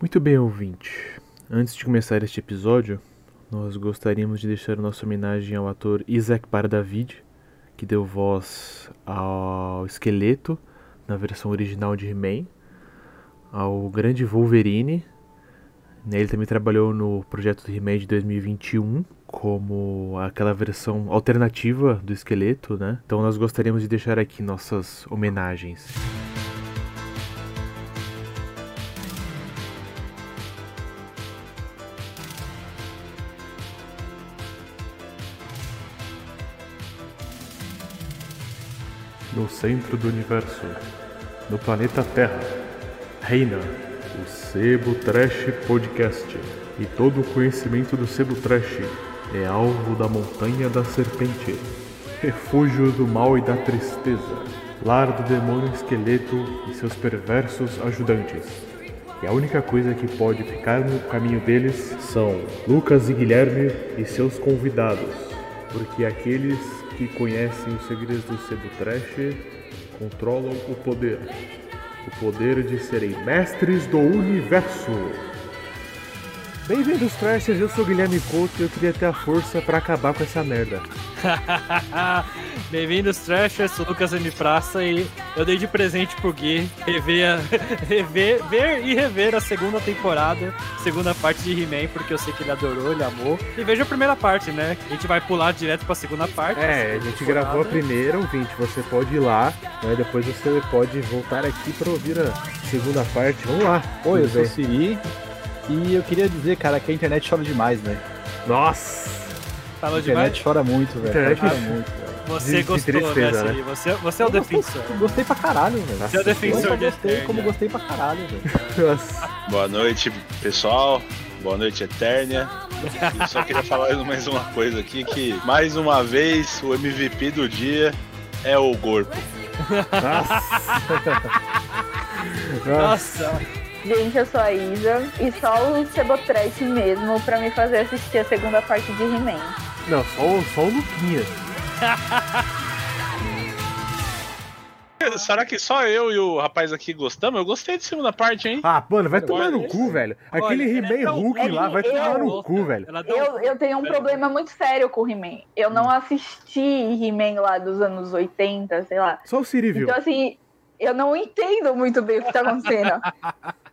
Muito bem, ouvinte. Antes de começar este episódio, nós gostaríamos de deixar nossa homenagem ao ator Isaac Bardavid, que deu voz ao esqueleto na versão original de He-Man, ao grande Wolverine. Ele também trabalhou no projeto do He-Man de 2021 como aquela versão alternativa do esqueleto, né? Então nós gostaríamos de deixar aqui nossas homenagens. No centro do universo, no planeta Terra, reina o Sebo Trash Podcast. E todo o conhecimento do Sebo Trash é alvo da Montanha da Serpente, refúgio do mal e da tristeza, lar do demônio esqueleto e seus perversos ajudantes. E a única coisa que pode ficar no caminho deles são Lucas e Guilherme e seus convidados, porque aqueles que conhecem os segredos do Sebo Trash controlam o poder. O poder de serem mestres do universo. Bem-vindos, Trashers. Eu sou o Guilherme Couto e eu queria ter a força pra acabar com essa merda. Bem-vindos, Trashers. Sou Lucas M. Praça e eu dei de presente pro Gui rever, a- rever ver e rever a segunda temporada, segunda parte de He-Man, porque eu sei que ele adorou, ele amou. E veja a primeira parte, né? A gente vai pular direto pra segunda parte. É, a gente gravou a primeira, ouvinte. Você pode ir lá, né? Depois você pode voltar aqui pra ouvir a segunda parte. Vamos lá. Oi, eu sou o? Siri e eu queria dizer, cara, que a internet chora demais, velho. Nossa! Falou A internet demais. chora muito, velho. Internet- Chora muito, velho. Você de- de gostou, tristeza, né, né? Siri? Você, você é o Eu gostei- defensor. eu Gostei pra caralho, velho. Nossa, Você é o defensor de gostei como Eternia. gostei pra caralho, velho. Nossa. Boa noite, pessoal. Boa noite, Eternia. Eu só queria falar mais uma coisa aqui, que mais uma vez o MVP do dia é o Gorpo. Nossa, Gente, eu sou a Isa e só o Cebotrash mesmo pra me fazer assistir a segunda parte de He-Man. Não, só, o- só o Luquinha. Será que só eu e o rapaz aqui gostamos? Eu gostei de segunda parte, hein? Ah, mano, vai tomar no cu, velho. Aquele é He-Man tão Hulk lá vai tomar no cu, velho. Eu, eu tenho um problema muito sério com o He-Man. Eu não assisti He-Man lá dos anos 80, sei lá. Só o Siri viu. Então, assim, eu não entendo muito bem o que tá acontecendo.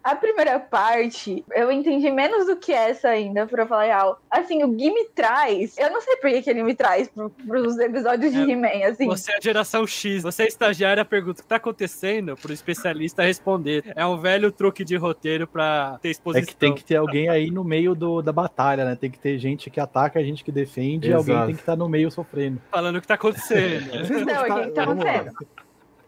A primeira parte, eu entendi menos do que essa ainda, pra falar real. Assim, o Gui me traz. Eu não sei por que, ele me traz pro, pros episódios de É, He-Man, assim. Você é a geração X. Você é estagiária, pergunta o que tá acontecendo pro especialista responder. É um velho truque de roteiro pra ter É exposição. que tem que ter alguém aí no meio do, da batalha, né? Tem que ter gente que ataca, gente que defende, e alguém Exato. tem que estar no meio sofrendo. Falando o que tá acontecendo. Não, o que tá acontecendo?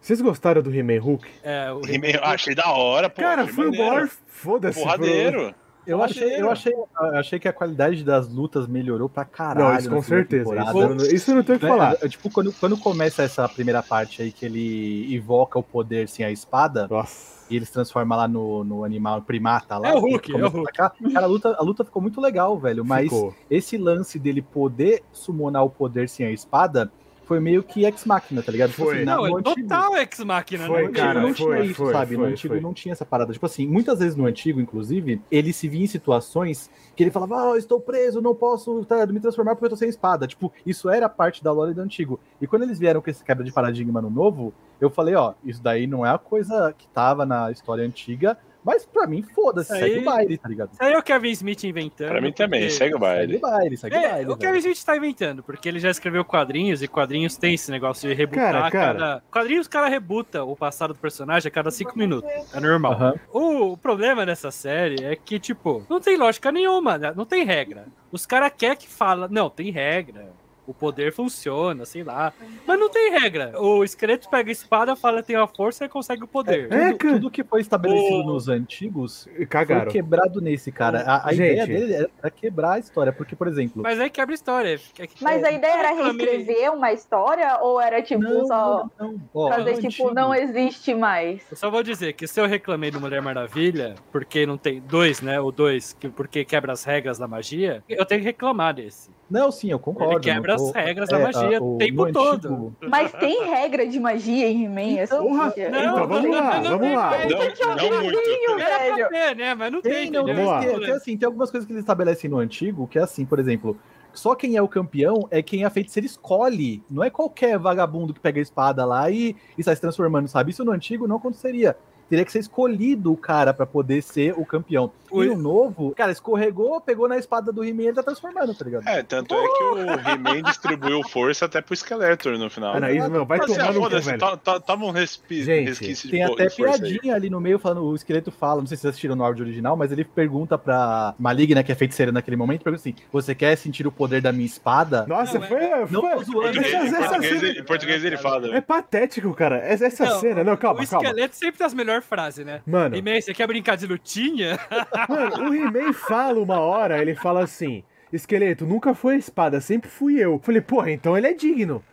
Vocês gostaram do He-Man Hulk? É, o He-Man, Eu achei da hora, pô. Cara, foi o maior foda-se. Porradeiro. Eu achei, eu, achei, eu achei que a qualidade das lutas melhorou pra caralho. Não, isso com certeza. Isso, eu não- isso eu não tenho o que Né, falar. é, Tipo, quando, quando começa essa primeira parte aí que ele invoca o poder sem a espada, Nossa. e eles transformam lá no, no animal primata lá. É o Hulk, é o a atacar. Cara, a luta, a luta ficou muito legal, velho. Mas Ficou. esse lance dele poder summonar o poder sem a espada foi meio que ex-máquina, tá ligado? Tipo Foi. assim, Não, é antigo- total ex-máquina. Foi, né? no cara, antigo não foi, tinha isso, foi, sabe? foi, no antigo foi. não tinha essa parada. Tipo assim, muitas vezes no antigo, inclusive, ele se via em situações que ele falava, ah, eu estou preso, não posso tá, me transformar porque eu tô sem espada. Tipo, isso era parte da lore do antigo. E quando eles vieram com esse quebra de paradigma no novo, eu falei, ó, isso daí não é a coisa que tava na história antiga, mas pra mim, foda-se, Isso segue aí- o baile, tá ligado? Isso aí é o Kevin Smith inventando. Pra mim também, porque- segue o Segue o baile. baile, segue o É, baile. o velho. Kevin Smith tá inventando, porque ele já escreveu quadrinhos e quadrinhos tem esse negócio de rebutar Cara, cara. cada. Quadrinhos o cara rebuta o passado do personagem a cada cinco minutos. É normal. Aham. O problema dessa série é que, tipo, não tem lógica nenhuma, né? não tem regra. Os caras querem que fala, não, tem regra. O poder funciona, sei lá. Mas não tem regra. O esqueleto pega a espada, fala tem a força e consegue o poder. É, Tudo, cara. tudo que foi estabelecido O- nos antigos Cagaram. foi quebrado nesse, cara. A, a ideia dele era quebrar a história, porque, por exemplo, Mas aí quebra a história. É que- Mas a ideia era reescrever uma história ou era tipo não, só não, não. Ó, fazer tipo antigo- não existe mais? Eu só vou dizer que se eu reclamei do Mulher Maravilha, porque não tem dois, né? O dois, que, porque quebra as regras da magia, eu tenho que reclamar desse. Não, sim, eu concordo. Ele quebra não as regras é, da magia a- o tempo no todo. antigo- Mas tem regra de magia em He-Man? Essa- Porra, é- Não, então vamos lá, não, não, vamos lá. não, Não, é não muito. velho. ter, né? Mas não tem. Tem, não, tem, Vamos lá. tem, tem, assim, tem algumas coisas que eles estabelecem no antigo, que é assim, por exemplo, só quem é o campeão é quem a feiticeira escolhe. Não é qualquer vagabundo que pega a espada lá e, e sai se transformando, sabe? Isso no antigo não aconteceria. Teria que ser escolhido o cara pra poder ser o campeão. O- E no novo, cara, escorregou, pegou na espada do He-Man e tá transformando, tá ligado? É, tanto é que o He-Man distribuiu força até pro Skeletor no final. Anaís, meu, vai tomar no cu, velho. Toma um respi Gente, resquício de Tem po- até de força aí. piadinha ali no meio, falando, o esqueleto fala, não sei se vocês assistiram no áudio original, mas ele pergunta pra Maligna, que é feiticeira naquele momento, pergunta assim: Você quer sentir o poder da minha espada? Nossa, Não, é- foi. Não foi zoando, português, essa- em essa português, cena- ele- em português ele fala. É patético, cara. Essa, essa Não, cena. Não, calma, o calma. esqueleto sempre tem as melhores frases, né? Mano, E-mail, você quer brincar de lutinha? mano, o He-Man fala uma hora, ele fala assim: Esqueleto, nunca foi a espada, sempre fui eu. Falei, porra, então ele é digno.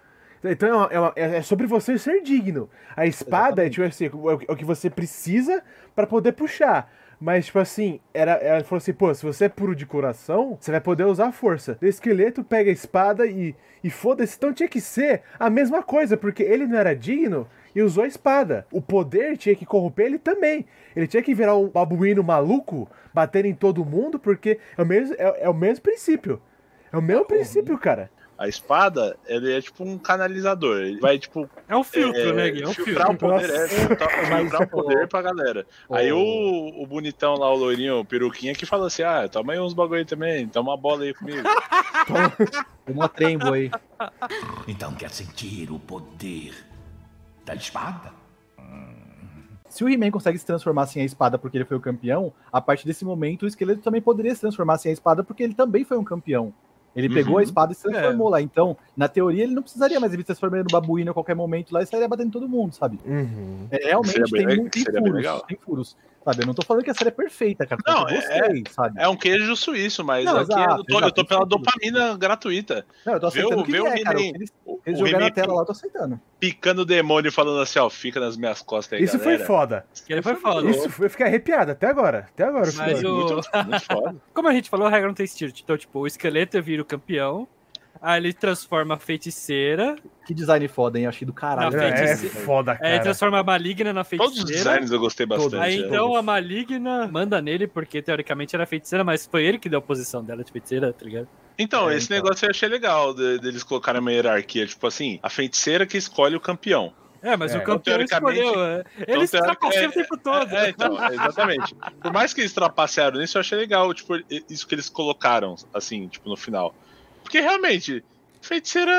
Então é, uma- é uma- é- é sobre você ser digno. A espada é, tipo assim, é o é que você precisa pra poder puxar. Mas, tipo assim, era, ela falou assim, pô, se você é puro de coração, você vai poder usar a força. O esqueleto pega a espada e, e foda-se. Então tinha que ser a mesma coisa, porque ele não era digno e usou a espada. O poder tinha que corromper ele também. Ele tinha que virar um babuíno maluco, bater em todo mundo, porque é o mesmo, é, é o mesmo princípio. É o mesmo princípio, cara. A espada, ele é tipo um canalizador. Ele vai, tipo, É um filtro, é, né, Gui? É um filtrar o filtro. poder, é, filtrar, Mas, filtrar o poder ô, pra galera. ô. Aí o, o bonitão lá, o loirinho, o peruquinha, que fala assim: ah, toma aí uns bagulho aí também, toma uma bola aí comigo. Uma trembo aí. Então quer sentir o poder da espada? Se o He-Man consegue se transformar sem a espada porque ele foi o campeão, a partir desse momento o esqueleto também poderia se transformar sem a espada porque ele também foi um campeão. Ele pegou Uhum. a espada e se transformou lá. Então, na teoria, ele não precisaria mais ele se transformar no babuíno a qualquer momento lá e sairia batendo em todo mundo, sabe? Uhum. É, realmente Seria bem tem, tem furos. Tem furos. Sabe? Eu não tô falando que a série é perfeita, cara. Não, eu gostei, sabe? É um queijo suíço, mas Não, aqui exato, eu, tô, eu exato, tô pela sentido. dopamina gratuita. Não, eu tô Vê o- aceitando que vê o é, cara. Eles, eles jogaram na tela lá, eu tô aceitando. picando o demônio falando assim, ó, fica nas minhas costas aí, Isso galera. foi foda. Ele foi foda. Isso foi, eu fiquei arrepiado até agora. Até agora. eu fiquei- Mas o- Muito, muito foda. Como a gente falou, a regra não tem estilo. Então, tipo, o esqueleto vira o campeão, aí ele transforma a feiticeira, Que design foda, hein? Achei do caralho. É, é feiticeira. foda, aí ele cara. transforma a maligna na Todos os feiticeira. designs eu gostei bastante. Aí né? então a maligna manda nele, porque teoricamente era feiticeira, mas foi ele que deu a posição dela de feiticeira, tá ligado? Então, É, esse então. negócio eu achei legal de- deles colocarem uma hierarquia. Tipo assim, a feiticeira que escolhe o campeão. É, mas É, o campeão então, teoricamente- escolheu. é. então, Eles trapaceam é, o tempo todo. É, é, então, é, exatamente. Por mais que eles trapacearam nisso, eu achei legal, tipo, isso que eles colocaram, assim, tipo, no final. Porque realmente, feiticeira.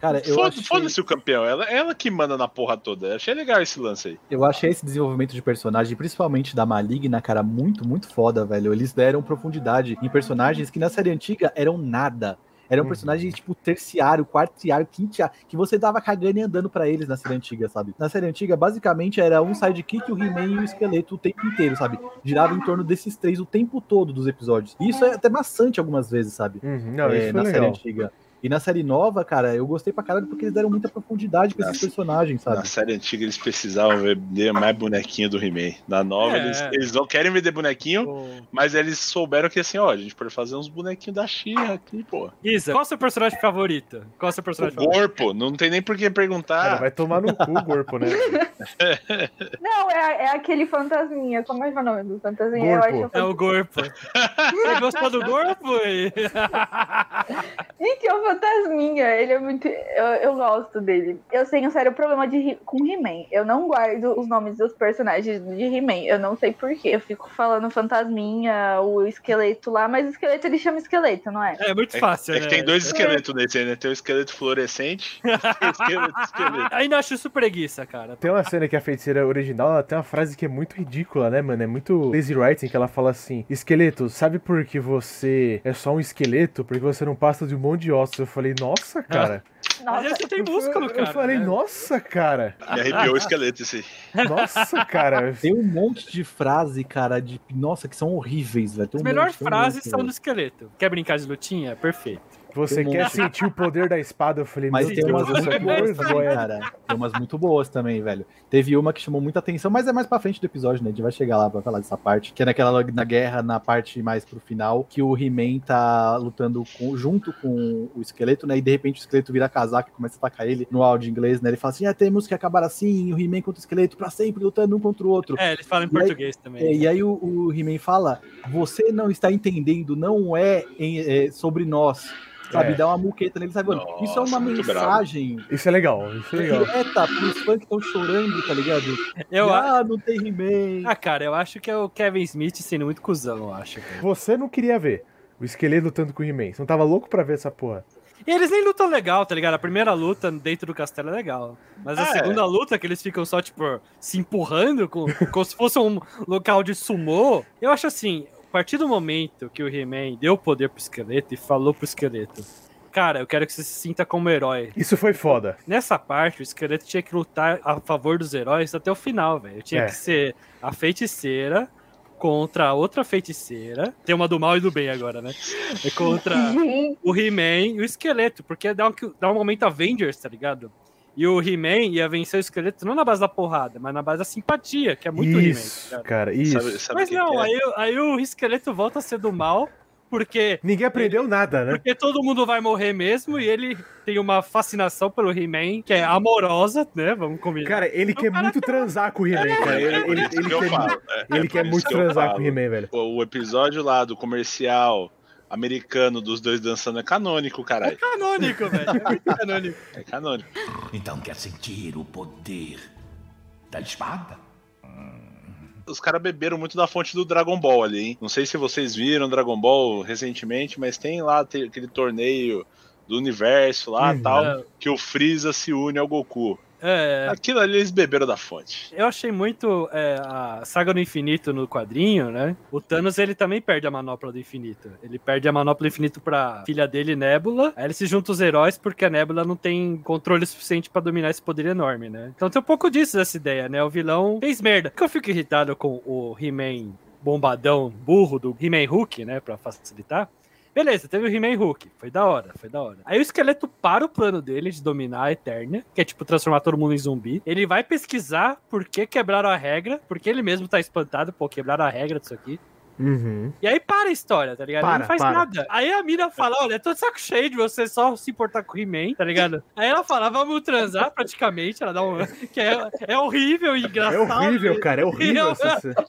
Cara, eu Foda- achei, Foda-se o campeão, ela, ela que manda na porra toda. Eu achei legal esse lance aí. eu achei esse desenvolvimento de personagem, principalmente da Maligna, cara, muito, muito foda, velho. Eles deram profundidade em personagens que na série antiga eram nada. Eram Uhum. personagens tipo terciário, quartiário, quintiário, que você dava cagando e andando pra eles na série antiga, sabe? Na série antiga, basicamente, era um sidekick, o He-Man e o esqueleto o tempo inteiro, sabe? Girava em torno desses três o tempo todo dos episódios. E isso é até maçante algumas vezes, sabe? Uhum, não, É, na série legal. antiga. E na série nova, cara, eu gostei pra caralho porque eles deram muita profundidade com esses Nossa. personagens, Na sabe? série antiga eles precisavam vender mais bonequinho do He-Man. Na nova, É. eles, eles não querem vender bonequinho, mas eles souberam que assim, ó, a gente pode fazer uns bonequinhos da Xirra aqui, pô. Isa, qual é o seu personagem favorito? Qual é o seu O personagem favorito? corpo, não tem nem por que Cara, perguntar. vai tomar no cu o corpo, né? Não, é, é aquele fantasminha. Como é que é o nome do fantasminha? Gorpo. Eu acho É o Gorpo. Você gostou do Gorpo? E- Gente, é o fantasminha. Ele é muito. Eu, eu gosto dele. Eu tenho um sério problema de, com He-Man. Eu não guardo os nomes dos personagens de He-Man. Eu não sei porquê. Eu fico falando fantasminha, o esqueleto lá, mas o esqueleto ele chama esqueleto, não é? É muito É, fácil, é que né? tem dois esqueletos nesse aí, né? Tem o esqueleto fluorescente e o esqueleto esqueleto. Ainda acho isso preguiça, cara. Tem uma cena que a feiticeira original, ela tem uma frase que é muito ridícula, né, mano? É muito lazy writing, que ela fala assim, esqueleto, sabe por que você é só um esqueleto? Porque você não passa de um monte de ossos. Eu falei, nossa, cara. Mas Nossa, só tem músculo, eu, cara. eu falei, né? nossa, cara. Me arrepiou o esqueleto esse. Nossa, cara. Tem um monte de frase, cara, de. Nossa, que são horríveis, velho. As um melhores frases são do esqueleto. Quer brincar de lutinha? Perfeito. Você um quer monte. sentir o poder da espada? Eu falei, Mas tem umas boas também, cara. Tem umas muito boas também, velho. Teve uma que chamou muita atenção, mas é mais pra frente do episódio, né? A gente vai chegar lá pra falar dessa parte. Que é naquela na guerra, na parte mais pro final, que o He-Man tá lutando com- junto com o esqueleto, né? E de repente o esqueleto vira casaco e começa a atacar ele no áudio inglês, né? Ele fala assim: ah, temos que acabar assim, o He-Man contra o esqueleto pra sempre, lutando um contra o outro. É, eles falam em E aí- português também. É, e aí o, o He-Man fala: você não está entendendo, não é, em- é sobre nós. Sabe, É. dá uma muqueta nele, sabe? mano? Isso é Nossa, uma muito bravo. mensagem Isso é legal, isso é legal. direta pros fãs que estão chorando, tá ligado? Eu, a- ah, não tem He-Man. ah, cara, eu acho que é o Kevin Smith sendo muito cuzão, eu acho. velho. Você não queria ver o esqueleto lutando com o He-Man. Você não tava louco pra ver essa porra. E eles nem lutam legal, tá ligado? A primeira luta dentro do castelo é legal. Mas a Ah, é. segunda luta, que eles ficam só, tipo, se empurrando, com, como se fosse um local de sumô. Eu acho assim, a partir do momento que o He-Man deu poder pro esqueleto e falou pro esqueleto. Cara, eu quero que você se sinta como herói. Isso foi foda. Nessa parte, o esqueleto tinha que lutar a favor dos heróis até o final, velho. Tinha É. que ser a feiticeira contra a outra feiticeira. Tem uma do mal e do bem agora, né? É contra o He-Man e o esqueleto, porque dá um, dá um momento Avengers, tá ligado? E o He-Man ia vencer o esqueleto não na base da porrada, mas na base da simpatia, que é muito He-Man. isso, tá ligado? cara, isso. Sabe, sabe Mas não, é? aí, aí o esqueleto volta a ser do mal, porque, Ninguém aprendeu nada, né? porque todo mundo vai morrer mesmo, e ele tem uma fascinação pelo He-Man, que é amorosa, né? Vamos combinar. Cara, ele quer cara muito transar com o He-Man, cara. Ele, ele, ele quer, falo, é. ele É quer muito eu transar com o. He-Man, velho. O episódio lá do comercial americano dos dois dançando é canônico, É caralho. canônico, velho. É muito canônico. É canônico. Então quer sentir o poder da espada? Os caras beberam muito da fonte do Dragon Ball ali, hein? Não sei se vocês viram Dragon Ball recentemente, mas tem lá aquele torneio do universo lá Uhum. tal, que o Freeza se une ao Goku. É, Aquilo ali eles beberam da fonte. Eu achei muito é, a saga do infinito no quadrinho, né? O Thanos ele também perde a manopla do infinito. Ele perde a manopla do infinito pra filha dele, Nebula. Aí ele se junta os heróis porque a Nebula não tem controle suficiente pra dominar esse poder enorme, né? Então tem um pouco disso dessa ideia, né? O vilão fez merda. Porque eu fico irritado com o He-Man bombadão burro do He-Man Hulk, né? Pra facilitar. Beleza, teve o He-Man Hulk. Foi da hora, foi da hora. Aí o esqueleto para o plano dele de dominar a Eternia, que é tipo transformar todo mundo em zumbi. Ele vai pesquisar por que quebraram a regra, porque ele mesmo tá espantado, pô, quebraram a regra disso aqui. Uhum. E aí para a história, tá ligado? Para, não faz para. nada. Aí a mina fala: Olha, tô de saco cheio de você só se importar com o He-Man, tá ligado? Aí ela fala: Vamos transar praticamente. Ela dá um. Que é, é horrível e É engraçado. horrível, cara, é horrível.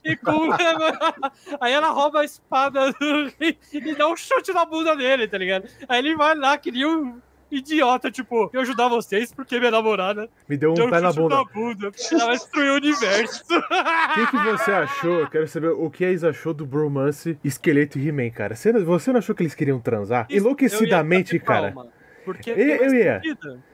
E com- Aí ela rouba a espada do e dá um chute na bunda dele, tá ligado? Aí ele vai lá, que nem um idiota, tipo, eu ajudar vocês porque minha namorada Me deu deu um pé na bunda. na bunda. Ela vai destruir o universo. O que, que você achou? Eu quero saber o que a Isa achou do bromance esqueleto e He-Man, cara. Você não, você não achou que eles queriam transar? Enlouquecidamente, Eu ia bater cara. palma, Porque Eu- tem mais eu ia.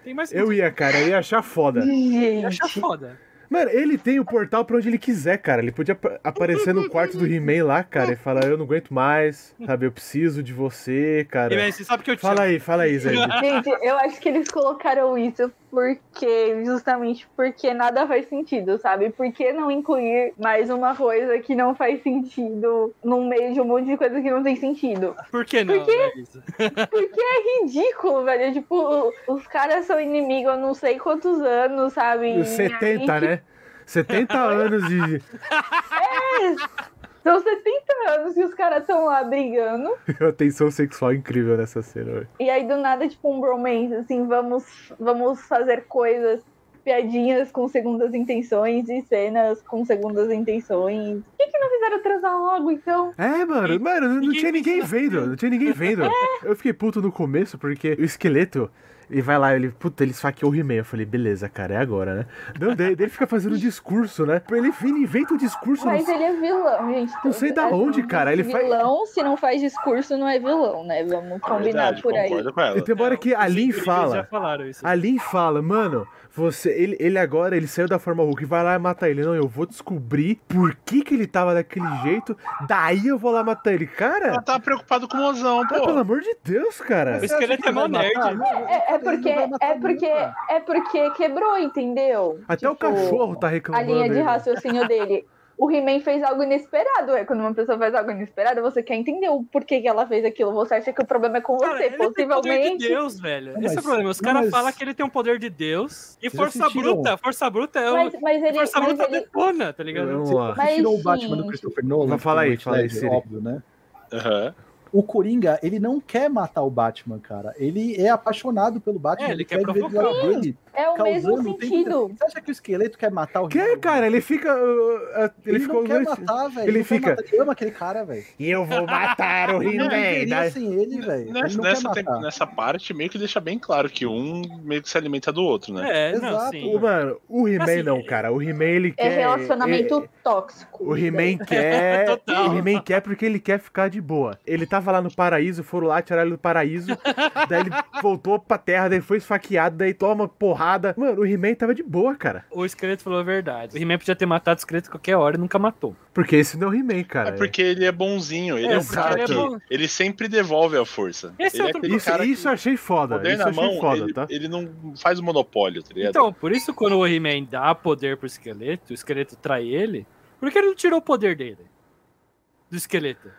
Tem mais Eu ia, cara, eu ia achar foda. ia achar foda. Mano, ele tem o portal pra onde ele quiser, cara. Ele podia ap- aparecer no quarto do He-Man lá, cara, e falar: Eu não aguento mais, sabe? Eu preciso de você, cara. E, man, você sabe que eu te Fala aí, fala aí, Zé. Gente, eu acho que eles colocaram isso porque, justamente porque nada faz sentido, sabe? Por que não incluir mais uma coisa que não faz sentido no meio de um monte de coisa que não tem sentido? Por que não? Por quê? né, Isa? Porque é ridículo, velho. Tipo, os caras são inimigos há não sei quantos anos, sabe? Os 70, Aí, né? 70 anos de. São 70 anos que os caras estão lá brigando. Uma tensão sexual incrível nessa cena, velho. E aí, do nada, tipo, um bromance, assim, vamos, vamos fazer coisas, piadinhas com segundas intenções e cenas com segundas intenções. Por que, que não fizeram transar logo, então? É, mano, mano, não, não tinha ninguém vendo, não tinha ninguém vendo. Eu fiquei puto no começo porque o esqueleto, ele vai lá, ele, puta, ele esfaqueou o He-Man. Eu falei, beleza, cara, é agora, né? Não, daí, daí ele fica fazendo um discurso, né? Ele inventa um discurso. Mas não- ele é vilão, gente. Não sei da Assim, onde, cara, ele faz- Vilão, se não faz discurso, não é vilão, né? Vamos combinar Verdade, por aí. concordo com ela. E tem uma hora que a Os Lin incríveis Já fala. falaram isso. A Lin fala, mano, você, ele, ele agora, ele saiu da forma Hulk, vai lá e matar ele. Não, eu vou descobrir por que que ele tava daquele jeito, daí eu vou lá matar ele. Cara, Ela tava preocupado com o mozão, ah, pelo pô. amor de Deus, cara. O esqueleto é mó nerd. É, é porque, é, porque, é porque quebrou, entendeu? Até o Tipo, cachorro tá A reclamando. linha de raciocínio dele. o He-Man fez algo inesperado. É quando uma pessoa faz algo inesperado, você quer entender o porquê que ela fez aquilo. Você acha que o problema é com Cara, você, ele tem poder de possivelmente. Deus, velho. Não, Esse é o problema. Os não, caras mas- falam que ele tem um poder de Deus e força bruta. Força bruta é o. Mas, mas ele. Força Mas bruta ele detona, tá ligado? Vamos lá. Mas, Você tirou o Batman do Christopher Nolan. Vai falar aí, fala aí, é Siri. óbvio, né? Aham. O Coringa, ele não quer matar o Batman, cara. Ele é apaixonado pelo Batman. É, ele, ele quer quer provocar. dele. É o mesmo sentido. Você acha que o esqueleto quer matar o Que, cara, ele fica. uh, uh, Ele, ele ficou não quer matar, velho. ele não quer fica- matar. Ele ama aquele cara, velho. E eu vou matar o não He-Man. né? sem ele, velho. Nessa, não nessa, quer tem- nessa parte, meio que deixa bem claro que um meio que se alimenta do outro, né? É, não, Exato. sim. O, mano, o He-Man Assim, não, cara. O He-Man ele É quer. relacionamento ele- tóxico. O He-Man quer. Total. O He-Man quer porque ele quer ficar de boa. Ele tava lá no paraíso, foram lá, tiraram ele do paraíso. daí ele voltou pra terra, daí foi esfaqueado, daí toma porrada. Mano, o He-Man tava de boa, cara. O esqueleto falou a verdade. O He-Man podia ter matado o esqueleto a qualquer hora e nunca matou. Porque esse não é o He-Man, cara. É porque ele é bonzinho, ele é, um Exato. cara que Ele é bom. ele sempre devolve a força. Esse ele é é outro- Isso, cara isso eu achei foda. poder Isso na mão, foda, ele, tá? ele não faz o monopólio, tá ligado? Então, por isso quando o He-Man dá poder pro esqueleto, o esqueleto trai ele, por que ele não tirou o poder dele? Do esqueleto.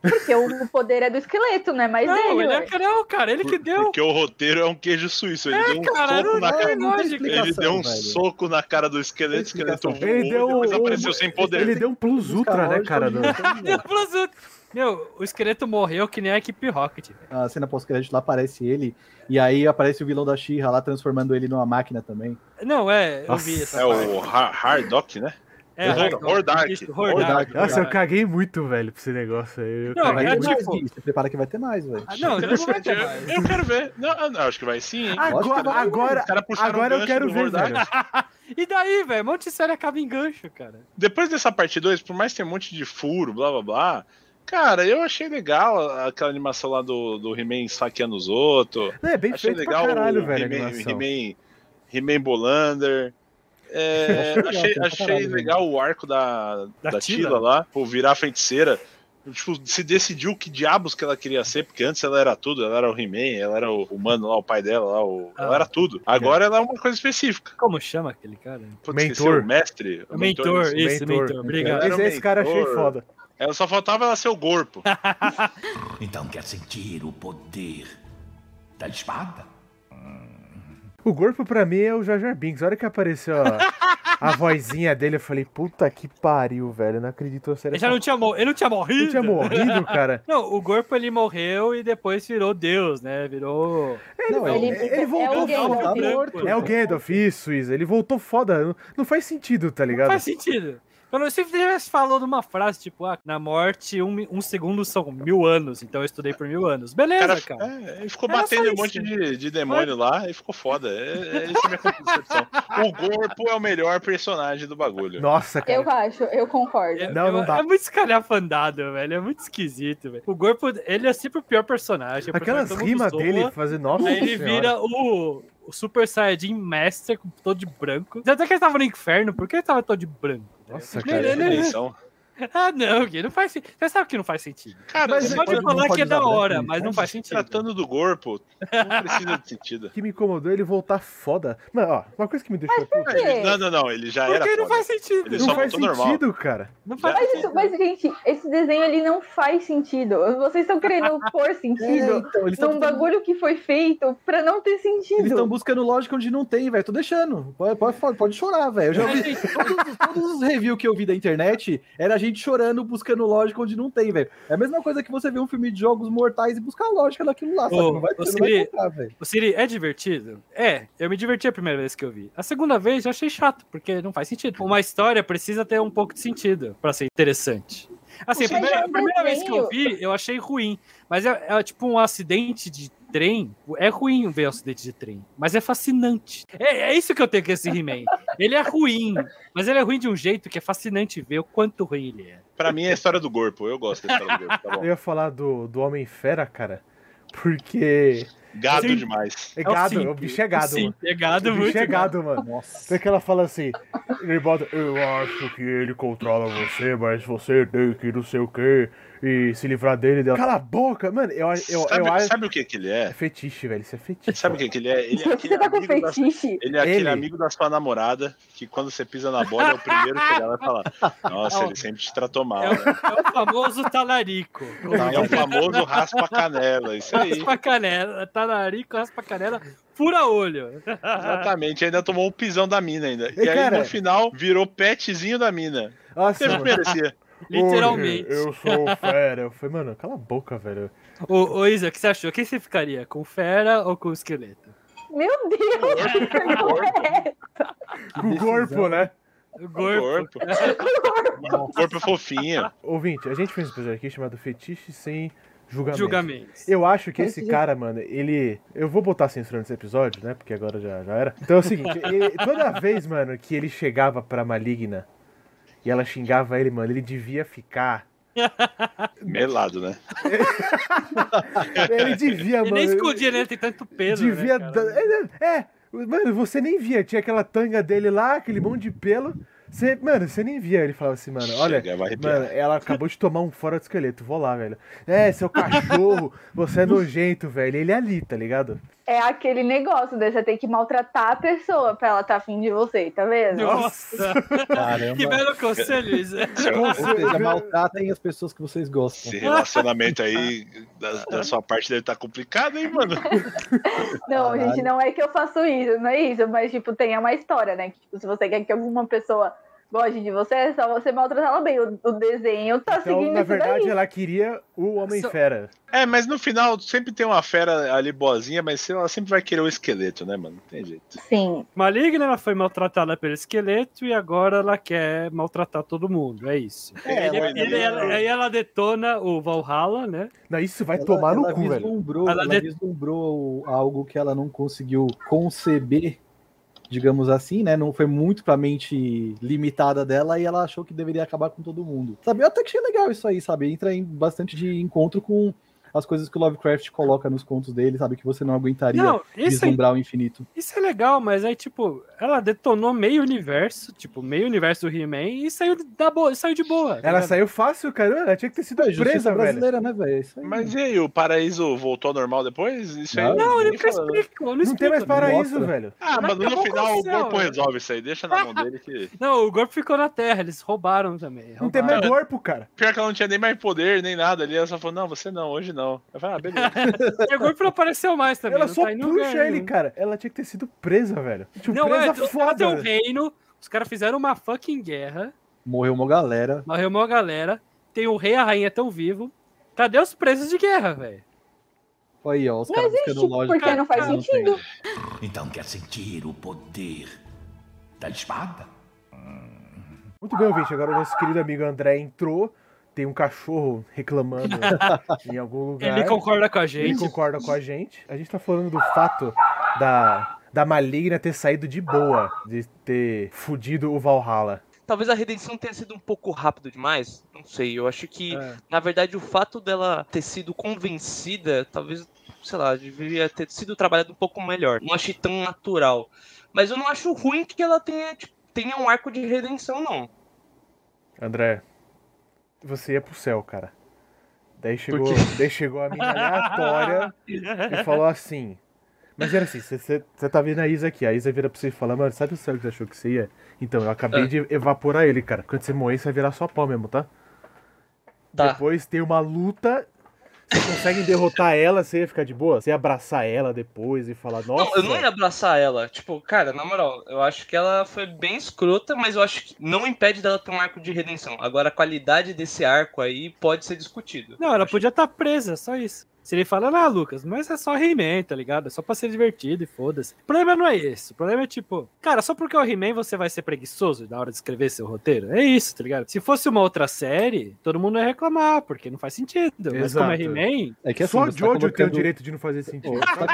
Porque o poder é do esqueleto, né? Mas Não, ele ué. é, não, cara, ele que deu. Porque o roteiro é um queijo suíço. Ele É, deu um cara, soco não na cara. Ele deu um velho. soco na cara do esqueleto, o esqueleto voou Ele deu depois um- apareceu sem poder. Ele deu um plus ultra, né, cara? do- Deu plus ultra. Meu, o esqueleto morreu que nem a equipe Rocket. velho. A cena pós-crédito lá aparece ele. E aí aparece o vilão da She-Ra lá transformando ele numa máquina também. Não, é, eu Nossa. vi essa É parte. o Har- Hardock, né? É, Hordak. isso, Hordak. Nossa, eu caguei muito, velho, pra esse negócio aí. Eu Não, caguei Vai é mais, tipo- Gui. Você prepara que vai ter mais, velho. Ah, não, não vai ter eu, mais. eu quero ver. Não, não, acho que vai sim, hein? Agora, agora, caras puxaram agora o eu quero ver, Hordak. velho. E daí, velho? Um monte de série acaba em gancho, cara. Depois dessa parte 2, por mais que tenha um monte de furo, blá blá blá, cara, eu achei legal aquela animação lá do, do He-Man esfaqueando os outros. É bem achei feito legal pra caralho, o velho, a He-Man animação. He-Man He-Man Bolander. É, Achei legal, achei caralho, legal o arco da, Da da, Tila. Tila lá, por virar feiticeira. Tipo, se decidiu que diabos que ela queria ser, porque antes ela era tudo, ela era o He-Man, ela era o humano lá, o pai dela lá, o- Ah, ela era tudo. Agora ela é uma coisa específica. Como chama aquele cara? Putz, Mentor. o mestre. O mentor, isso, mentor. mentor. Obrigado. Esse, esse cara achei mentor. foda. Ela só faltava ela ser o corpo. Então quer sentir o poder da espada? O corpo pra mim é o Jar Jar Binks. A hora que apareceu a, a vozinha dele, eu falei, puta que pariu, velho. Não acredito que Ele essa já não tinha, mo- ele não tinha morrido. Não tinha morrido, cara. Não, o Gorpo ele morreu e depois virou Deus, né? Virou. Não, Ele, Ele- ele voltou é foda. tá morto. É o Gandalf, isso, isso. Ele voltou foda. Não, não faz sentido, tá Não ligado? faz sentido. Quando você tivesse falado uma frase, tipo, ah, na morte, um, um segundo são mil anos, então eu estudei por mil anos. Beleza, Cara, cara. é, ele ficou Era batendo um monte isso. de, de demônio lá e ficou foda. É, é, essa é a minha concepção. O corpo é o melhor personagem do bagulho. Nossa, cara. Eu acho, eu concordo. É, Não, não é- dá. é muito escalhafandado, velho. É muito esquisito, velho. O Gorpo, ele é sempre o pior personagem. Aquelas rimas dele fazer, nossa Aí ele senhora. vira o, o Super Saiyajin Master, com todo de branco. Até que ele tava no inferno, por que ele tava todo de branco? Nossa, cara. ele- Dimensão. Ah, não, Gui, não faz sentido. Você sabe que não faz sentido. Cara, Mas Você pode pode- falar pode que é da hora, branco, mas não faz se sentido. tratando do corpo, não precisa de sentido. O que me incomodou é ele voltar foda. Mano, ó, uma coisa que me deixou quê? Não, não, não, ele já era Porque não foda. faz sentido. Ele Não só faz sentido, normal. cara. Não faz Mas, sentido. isso, mas, gente, esse desenho ele não faz sentido. Vocês estão querendo pôr É, sentido então, eles estão num bagulho que foi feito pra não ter Eles estão sentido. buscando lógica onde não tem, velho. Tô deixando. Pode, pode, pode chorar, velho. Eu já vi. Todos, todos os reviews que eu vi da internet era a gente chorando, buscando lógica onde não tem, velho. É a mesma coisa que você ver um filme de jogos mortais e buscar a lógica naquilo lá, sabe? Ô, Não vai, ô, você não vai Siri. O Siri é divertido? É, eu me diverti a primeira vez que eu vi. A segunda vez eu achei chato, porque não faz sentido. Uma história precisa ter um pouco de sentido pra ser interessante. Assim, a primeira, é a primeira vez que eu vi, eu achei ruim. Mas é, é tipo um acidente de trem. É ruim ver um acidente de trem, mas é fascinante. É, é isso que eu tenho com esse He-Man. Ele é ruim, mas ele é ruim de um jeito que é fascinante ver o quanto ruim ele é. Pra mim é a história do corpo. Eu gosto da história do corpo, tá bom? Eu ia falar do, do Homem-Fera, cara. Porque Gado Sim. demais. É É gado, Simp. o bicho é gado, Sim, mano. é gado O bicho muito. é gado, mano. Nossa. Tem que ela fala assim, ele bota, eu acho que ele controla você, mas você tem que não sei o que e se livrar dele dela. Cala a boca, mano, eu, eu, eu, sabe, acho... sabe o que que ele É é? fetiche, velho, isso é fetiche. Sabe o que que ele é? Ele é Você aquele tá com amigo da, fetiche? ele é aquele Ele. amigo da sua namorada que quando você pisa na bola é o primeiro que ela vai falar. Nossa, ele sempre te tratou mal, É né? o, é o famoso talarico. É o famoso raspa canela, isso aí. Raspa canela, talarico, raspa canela, fura olho. Exatamente, ainda tomou um pisão da mina ainda. E, E, aí cara- no final virou petzinho da mina. Nossa, mano. merecia. Literalmente. Oi, Eu sou fera. Eu falei, mano, cala a boca, velho. Ô, ô Isa, o que você achou? Quem você ficaria? Com fera ou com esqueleto? Meu Deus! que pergunta é Com o corpo, né? O O corpo. corpo. O corpo fofinho. Ouvinte, a gente fez um episódio aqui chamado Fetiche Sem Julgamento. Julgamentos. Eu acho que esse Esse- cara, mano, ele. Eu vou botar censura nesse episódio, né? Porque agora já, já era. Então é o seguinte: ele- toda vez, mano, que ele chegava pra Maligna e ela xingava ele, mano, ele devia ficar. Melado, né? Ele devia, E mano. nem escondia, né? Tem tanto peso. Devia. né, dar- cara? é, é, mano, você nem via. Tinha aquela tanga dele lá, aquele monte de pelo. Você, mano, você nem via. Ele falava assim, mano, olha. Chega. Mano, ela acabou de tomar um fora do esqueleto. Vou lá, velho. É, seu cachorro, você é nojento, velho. Ele é ali, tá ligado? É aquele negócio de você ter que maltratar a pessoa pra ela tá afim de você, tá vendo? Nossa, Caramba. que belo conselho, Isa. Ou seja, maltratem as pessoas que vocês gostam. Esse relacionamento aí da, da sua parte deve estar complicado, hein, mano? Não, Caralho. gente, não é que eu faço isso, não é isso, mas, tipo, tem uma história, né? Que, tipo, se você quer que alguma pessoa goste de você, é só você maltratar ela bem. O, o desenho tá Então, seguindo na isso verdade, daí. ela queria o Homem-Fera. É, mas no final sempre tem uma fera ali boazinha, mas ela sempre vai querer o esqueleto, né, mano? Não tem jeito. Sim. Maligna, ela foi maltratada pelo esqueleto e agora ela quer maltratar todo mundo. É isso. É, Ele- ela- ele- ela- aí ela detona o Valhalla, né? Não, isso vai Ela- tomar no cu, velho. Ela ela, vislumbrou algo que ela não conseguiu conceber, digamos assim, né? Não foi muito pra mente limitada dela e ela achou que deveria acabar com todo mundo. Sabe? Eu até achei legal isso aí, sabe? Entra em bastante de encontro com as coisas que o Lovecraft coloca nos contos dele, sabe? Que você não aguentaria Não, isso é, vislumbrar o infinito. isso é legal, mas aí, tipo, ela detonou meio universo, tipo, meio universo do He-Man e saiu, da boa, saiu de boa. tá Ela saiu fácil, cara. Ela tinha que ter sido É, justiça presa, velho. brasileira, né, velho? Isso aí. Mas e aí, o paraíso voltou ao normal depois? Isso aí. Não, Não, ele né? explicou, não, Não tem explica, mais né? paraíso, Mostra. velho. Ah, Mas mano, no com final o corpo né? resolve isso aí, deixa na mão dele que. Não, o corpo ficou na Terra, eles roubaram também. Não tem roubaram. mais corpo, cara. Pior que ela não tinha nem mais poder, nem nada ali. Ela só falou, não, você não, hoje não. Eu falei, ah, beleza. E corpo não apareceu mais também. Ela não só tá puxa ele, nenhum. cara. Ela tinha que ter sido presa, velho. Tipo, Não, é, presa os caras têm um foda. reino, os caras fizeram uma fucking guerra, Morreu uma galera. morreu uma galera, tem o rei e a rainha tão vivo. Cadê os presos de guerra, velho? Olha aí, ó, os Não caras existe, lógica. porque não faz Não tem. sentido. Então quer sentir o poder da espada? Muito bem, ouvinte. Agora o nosso querido amigo André entrou. Tem um cachorro reclamando em algum lugar. Ele concorda com a Ele gente. concorda com a gente. A gente tá falando do fato da, da Maligna ter saído de boa, de ter fudido o Valhalla. Talvez a redenção tenha sido um pouco rápido demais. Não sei. Eu acho que, É. na verdade, o fato dela ter sido convencida, talvez, sei lá, deveria ter sido trabalhado um pouco melhor. Não achei tão natural. Mas eu não acho ruim que ela tenha, tipo, tenha um arco de redenção, não. André, você ia pro céu, cara. Daí chegou, daí chegou a mina aleatória e falou assim. Mas era assim, você tá vendo a Isa aqui. A Isa vira pra você e fala, mano, sabe o céu que você achou que você ia? Então, eu acabei Ah. de evaporar ele, cara. Quando você morrer, você vai virar só pó mesmo, tá? Tá. Depois tem uma luta. Você consegue derrotar ela, você ia ficar de boa? Você ia abraçar ela depois e falar, nossa. Não, eu não ia abraçar ela. Tipo, cara, na moral, eu acho que ela foi bem escrota, mas eu acho que não impede dela ter um arco de redenção. Agora, a qualidade desse arco aí pode ser discutido. Não, ela Acho- podia estar presa, só isso. Se ele fala, ah, Lucas, mas é só He-Man, tá ligado? É só pra ser divertido e foda-se. O problema não é esse. O problema é tipo, cara, só porque é o He-Man você vai ser preguiçoso na hora de escrever seu roteiro? É isso, tá ligado? Se fosse uma outra série, todo mundo ia reclamar, porque não faz sentido. Mas como é Exato. He-Man, É que assim, só você o tá Jojo tem o colocando- direito de não fazer sentido. Sabe-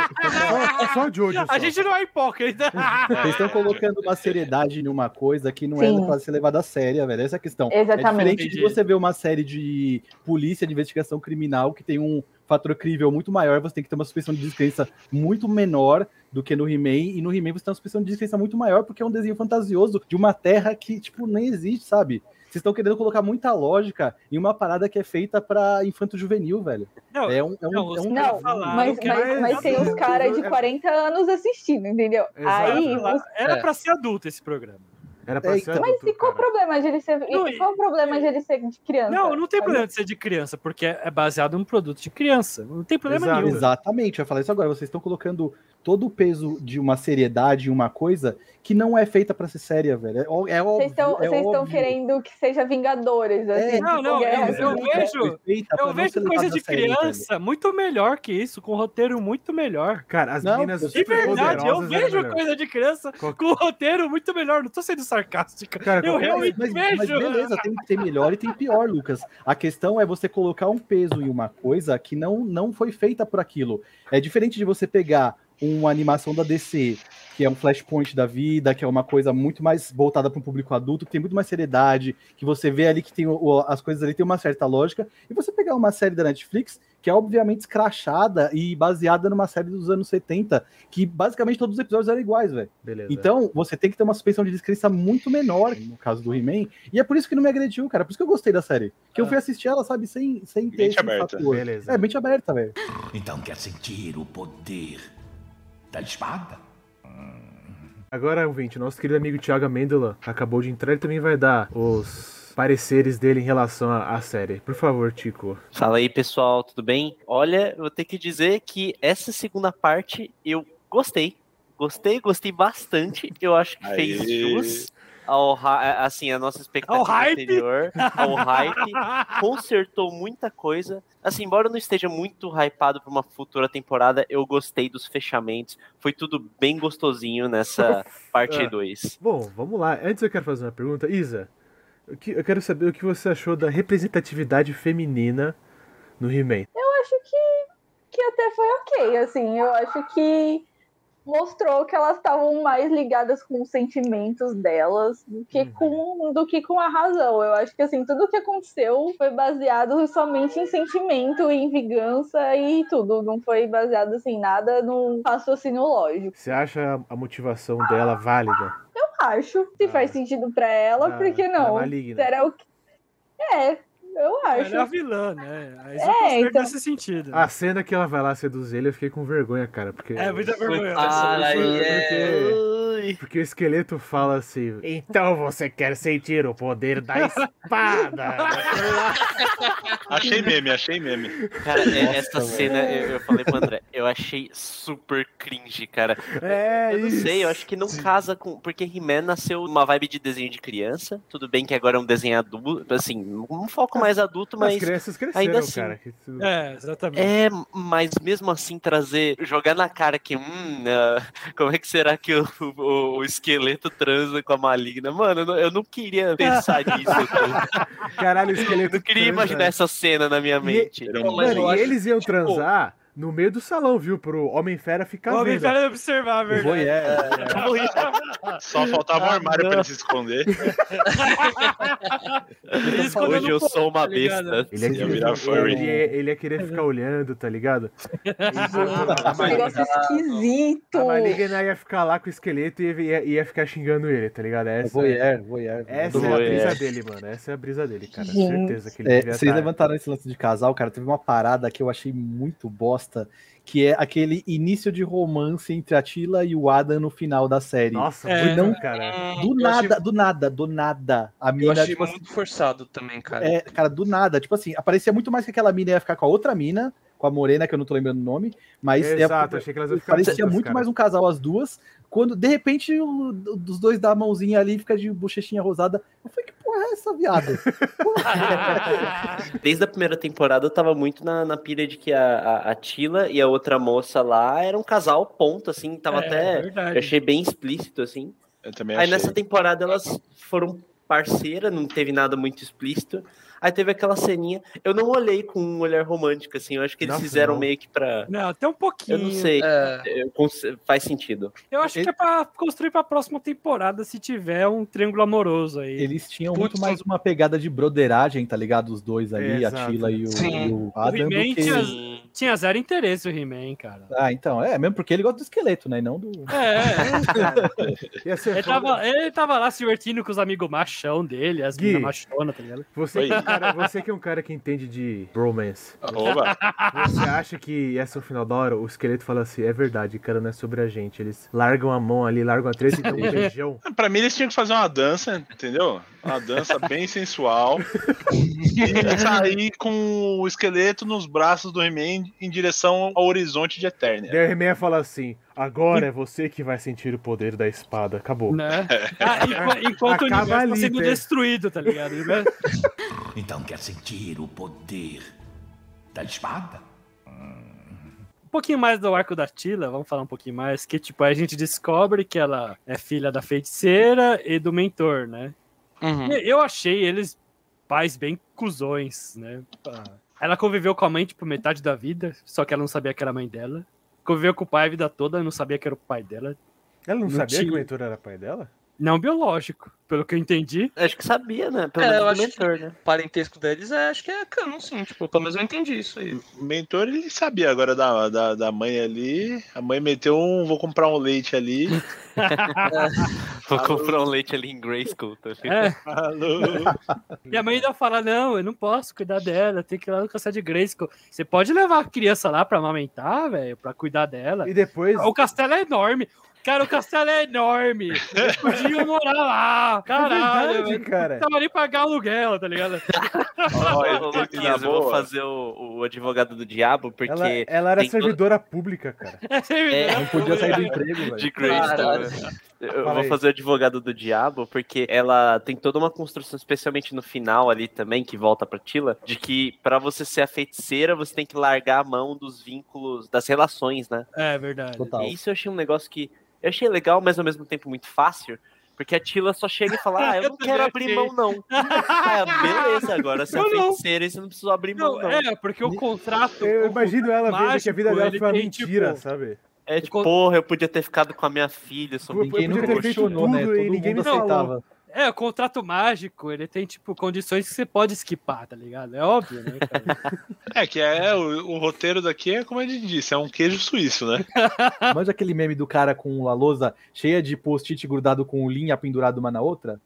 Só, só o Jojo. a gente não é hipócrita. Vocês estão colocando uma seriedade numa coisa que não Sim. é pra ser levada a séria, velho. Essa é a questão. Exatamente. É diferente de você ver uma série de polícia de investigação criminal que tem um, fator crível muito maior, você tem que ter uma suspensão de descrença muito menor do que no He-Man, e no He-Man você tem uma suspensão de descrença muito maior, porque é um desenho fantasioso de uma terra que, tipo, nem existe, sabe? Vocês estão querendo colocar muita lógica em uma parada que é feita pra infanto juvenil, velho. Não, É um, é um, não, é um Não, falaram mas, mas, mas tem os caras de 40 anos assistindo, entendeu? Exato. Aí, Era É. pra ser adulto esse programa. Era pra É, ser então. adulto, e qual o problema de ele ser. Não, e qual o problema de ele ser de criança? Não, não tem problema de ser de criança, porque é baseado num produto de criança. Não tem problema Exato. nenhum. Exatamente, eu ia falar isso agora. Vocês estão colocando todo o peso de uma seriedade em uma coisa que não é feita pra ser séria, velho. É, é. Vocês estão é querendo que seja Vingadores, assim. É, Não, tipo, não, Guerra eu- eu Civil. vejo- Eu não vejo coisa de criança muito melhor que isso, com roteiro muito melhor. Cara, as Não, meninas de verdade, eu eram vejo coisa de criança Qual- com roteiro muito melhor. Não tô sendo sarcástica. Cara, eu realmente Mas, vejo. mas beleza, tem que ter melhor e tem pior, Lucas. A questão é você colocar um peso em uma coisa que não, não foi feita por aquilo. É diferente de você pegar uma animação da DC, que é um flashpoint da vida, que é uma coisa muito mais voltada para um público adulto, que tem muito mais seriedade, que você vê ali que tem o- as coisas ali tem uma certa lógica, e você pegar uma série da Netflix que é obviamente escrachada e baseada numa série dos anos 70, que basicamente todos os episódios eram iguais, velho. Beleza. Então, você tem que ter uma suspensão de descrença muito menor, no caso do He-Man, e é por isso que não me agrediu, cara. Por isso que eu gostei da série. Que eu Ah. fui assistir ela, sabe, sem, sem ter Mente esse aberta. fator. Beleza. É, mente aberta, velho. Então quer sentir o poder da espada? Agora, ouvinte, nosso querido amigo Thiago Amêndola acabou de entrar e também vai dar os pareceres dele em relação à, série. Por favor, Tico. Fala aí, pessoal, tudo bem? Olha, eu vou ter que dizer que essa segunda parte eu gostei. Gostei, gostei bastante. Eu acho que fez Aê. jus ao ra- assim, a nossa expectativa Ao hype. anterior, ao hype. Consertou muita coisa. Assim, embora eu não esteja muito hypado para uma futura temporada, eu gostei dos fechamentos. Foi tudo bem gostosinho nessa parte Ah. 2. Bom, vamos lá. Antes eu quero fazer uma pergunta. Isa, eu quero saber o que você achou da representatividade feminina no He-Man. Eu acho que, que até foi ok, assim. Eu acho que mostrou que elas estavam mais ligadas com os sentimentos delas do que, Uhum. com, do que com a razão. Eu acho que, assim, tudo que aconteceu foi baseado somente em sentimento, em vingança e tudo. Não foi baseado, assim, nada no raciocínio lógico. Você acha a motivação dela válida? Eu acho. Se Ah. faz sentido pra ela, Da- por que da não? maligna. Será o que... É, eu acho. Ela é a vilã, né? Aí É, então- nesse sentido. né? A cena que ela vai lá seduzir ele, eu fiquei com vergonha, cara. Porque, É muita vergonha. Ai, porque- ai. porque o esqueleto fala assim: Então você quer sentir o poder da espada? Achei meme, achei meme. Cara, é- essa cena, eu, eu falei pro André, eu achei super cringe, cara. é Eu não isso. sei, eu acho que não casa com. Porque He-Man nasceu uma vibe de desenho de criança. Tudo bem que agora é um desenho adulto, assim, um foco mais adulto, As mas. crianças cresceram, ainda assim, cara. É, exatamente. É, mas mesmo assim trazer, jogar na cara que, hum, ah, como é que será que o, o- o esqueleto transa com a maligna? Mano, eu não, eu não queria pensar nisso. cara. Caralho, o Eu esqueleto. não queria transa. imaginar essa cena na minha mente. Mas Mano, eu e acho eles iam tipo, transar no meio do salão, viu? Pro Homem-Fera ficar O homem vendo. velho observar, O verdade. voyeur. Só faltava um Ah, armário não. pra ele se esconder. Ele Hoje eu sou uma tá besta. Ele ia, Ia querer, virar furry. ele, ia, ele ia querer ficar olhando, tá ligado? a, Esse negócio esquisito. a maligna ia ficar lá com o esqueleto e ia, ia ficar xingando ele, tá ligado? É Essa, voyeur, voyeur. essa é a brisa dele, mano. Essa é a brisa dele, cara. Certeza que ele É, devia vocês tá- levantaram esse lance de casal, cara. Teve uma parada que eu achei muito bosta, que é aquele início de romance entre a Tila e o Adam no final da série. Nossa, É. Não- cara. Do Eu nada, achei- do nada, do nada. A Eu mina, achei tipo assim, muito forçado também, cara. é, cara, do nada. Tipo assim, aparecia muito mais que aquela mina ia ficar com a outra mina, com a morena, que eu não tô lembrando o nome, mas é- Exato, achei que elas iam ficar parecia juntas, muito cara. mais um casal as duas. Quando, de repente, o, dos dois dá a mãozinha ali, fica de bochechinha rosada. Eu falei, que porra é essa, viado? Desde a primeira temporada eu tava muito na, na pilha de que a, a, a Tila e a outra moça lá era um casal ponto, assim, tava É, até. verdade. Eu achei bem explícito, assim. Eu também Aí achei. nessa temporada elas foram parceira, não teve nada muito explícito. Aí teve aquela ceninha. Eu não olhei com um olhar romântico, assim. Eu acho que eles Nossa, fizeram não. meio que pra. Não, até um pouquinho. Eu não sei. É, eu cons- faz sentido. Eu acho Ele- que é pra construir pra próxima temporada se tiver um triângulo amoroso aí. Eles tinham Putz, muito mais uma pegada de broderagem, tá ligado? Os dois ali, Exato. a Tila e o, Sim. e o Adam, He-Man que... tinha- zero interesse o He-Man, cara. Ah, então, é, mesmo porque ele gosta do esqueleto, né? E não do. É, é. Ser Ele tava, ele tava lá se divertindo com os amigos machão dele, as meninas machonas, tá ligado? Você, é cara, você que é um cara que entende de bromance. Oba! Você acha que ia ser o final da hora? O esqueleto fala assim: é verdade, cara, não é sobre a gente. Eles largam a mão ali, largam a treta e dão um beijão. Pra mim, eles tinham que fazer uma dança, entendeu? Uma dança bem sensual. e sair com o esqueleto nos braços do He-Man em direção ao horizonte de Eternia. Daí o He-Man fala assim: agora é você que vai sentir o poder da espada. Acabou. Né? Ah, enqu- enquanto o Acaba universo tá ali, sendo Pé. destruído, tá ligado? Então quer sentir o poder da espada? Um pouquinho mais do arco da Tila, vamos falar um pouquinho mais, que tipo, a gente descobre que ela é filha da feiticeira e do mentor, né? Uhum. E Eu achei eles pais bem cuzões, né? Ela conviveu com a mãe, tipo, metade da vida, só que ela não sabia que era a mãe dela. Conviveu com o pai a vida toda, não sabia que era o pai dela. Ela não, Não sabia que tinha. o mentor era pai dela? Não biológico, pelo que eu entendi. Acho que sabia, né? Pelo É, menos eu acho mentor, né? O parentesco deles é, acho que é canon, sim. Tipo, pelo menos eu entendi isso aí. O mentor, ele sabia agora da, da, da mãe ali. A mãe meteu um, vou comprar um leite ali. Vou comprar um leite ali em Grayskull, tá? É, Alô. e a mãe ainda fala, não, eu não posso cuidar dela, tem que ir lá no castelo de Grayskull. Você pode levar a criança lá pra amamentar, velho, pra cuidar dela. E depois. O castelo é enorme. Cara, o castelo é enorme. Eles podiam morar lá. Caralho, é verdade, cara. Não tava nem pagar aluguel, tá ligado? Luquinhas, eu boa. vou fazer o, o advogado do diabo, porque Ela, ela era servidora pública, cara. É, Não podia sair do emprego, velho. de Grayskull. Eu vou fazer o advogado do diabo, porque ela tem toda uma construção, especialmente no final ali também, que volta pra Tila, de que pra você ser a feiticeira, você tem que largar a mão dos vínculos, das relações, né? É verdade. Total. E isso eu achei um negócio que eu achei legal, mas ao mesmo tempo muito fácil. Porque a Tila só chega e fala, ah, eu Eu não quero abrir mão, não. ah, beleza, agora você é feiticeira e você não precisa abrir mão, Não, não. é, porque o contrato. Eu imagino ela vendo que a vida dela foi uma tem, mentira, tipo, sabe? É tipo, porra, eu podia ter ficado com a minha filha. Sou Eu Ninguém nunca feito questionou, né? Todo ninguém mundo aceitava. É, o contrato mágico, ele tem, tipo, condições que você pode esquipar, tá ligado? É óbvio, né, cara? É, que é o, o roteiro daqui é como a gente disse, é um queijo suíço, né? Manja aquele meme do cara com a lousa cheia de post-it grudado com linha pendurado uma na outra?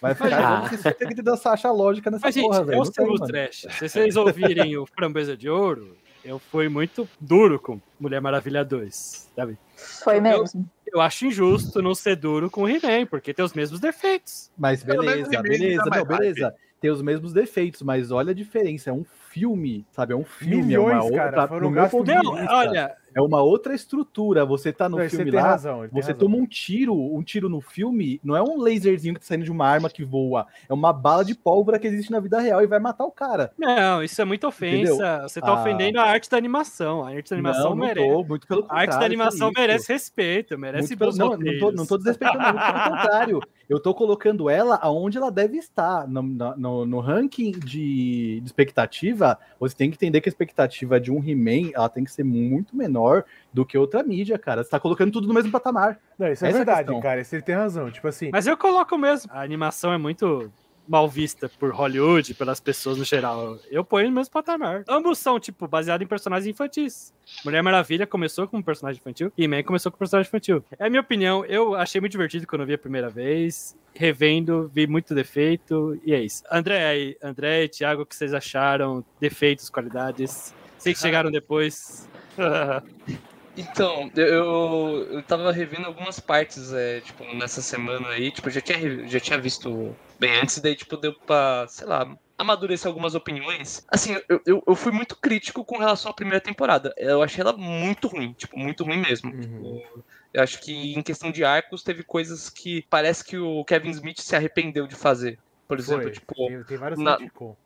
Vai ficar. Ah. Você tem que dançar, achar lógica nessa Mas, gente, porra, é velho. o Não tem, trash. Se vocês ouvirem o Framboesa de Ouro, eu fui muito duro com Mulher Maravilha 2, sabe? Foi mesmo. Eu acho injusto não ser duro com o He-Man, porque tem os mesmos defeitos. Mas beleza, beleza, mais não, beleza. Tem os mesmos defeitos, mas olha a diferença. É um filme, sabe? É um filme. Milhões, é uma outra, cara, foram no meu gastos ponto de Não, vista, olha, é uma outra estrutura. Você tá no Não, filme lá, razão. Você razão. toma um tiro, um tiro no filme, não é um laserzinho que tá saindo de uma arma que voa, é uma bala de pólvora que existe na vida real e vai matar o cara. não, isso é muita ofensa. Você tá Ah. ofendendo a arte da animação. A arte da animação não, não merece. tô, muito pelo A contrário. arte da animação que isso. merece respeito, merece Muito pelo- não, não, tô, não tô desrespeitando, pelo contrário. Eu tô colocando ela aonde ela deve estar. No, no, no ranking de, de expectativa, você tem que entender que a expectativa de um He-Man ela tem que ser muito menor do que outra mídia, cara. Você tá colocando tudo no mesmo patamar. Não, isso é Essa é a verdade, questão. cara. Isso ele tem razão. Tipo assim, Mas eu coloco mesmo. A animação é muito mal vista por Hollywood, pelas pessoas no geral. Eu ponho no mesmo patamar. Ambos são, tipo, baseados em personagens infantis. Mulher Maravilha começou com um personagem infantil e Man começou com um personagem infantil. É a minha opinião. Eu achei muito divertido quando eu vi a primeira vez. Revendo, vi muito defeito e é isso. André André e Thiago, o que vocês acharam? Defeitos, qualidades? Sei que chegaram depois. Então, eu, eu tava revendo algumas partes, é, tipo, nessa semana aí, tipo, eu já tinha, já tinha visto bem antes, daí, tipo, deu pra, sei lá, amadurecer algumas opiniões. Assim, eu, eu, eu fui muito crítico com relação à primeira temporada. Eu achei ela muito ruim, tipo, muito ruim mesmo. Uhum. Tipo, eu acho que em questão de arcos, teve coisas que parece que o Kevin Smith se arrependeu de fazer. Por exemplo, foi. tipo, tem, tem vários na- sitcom.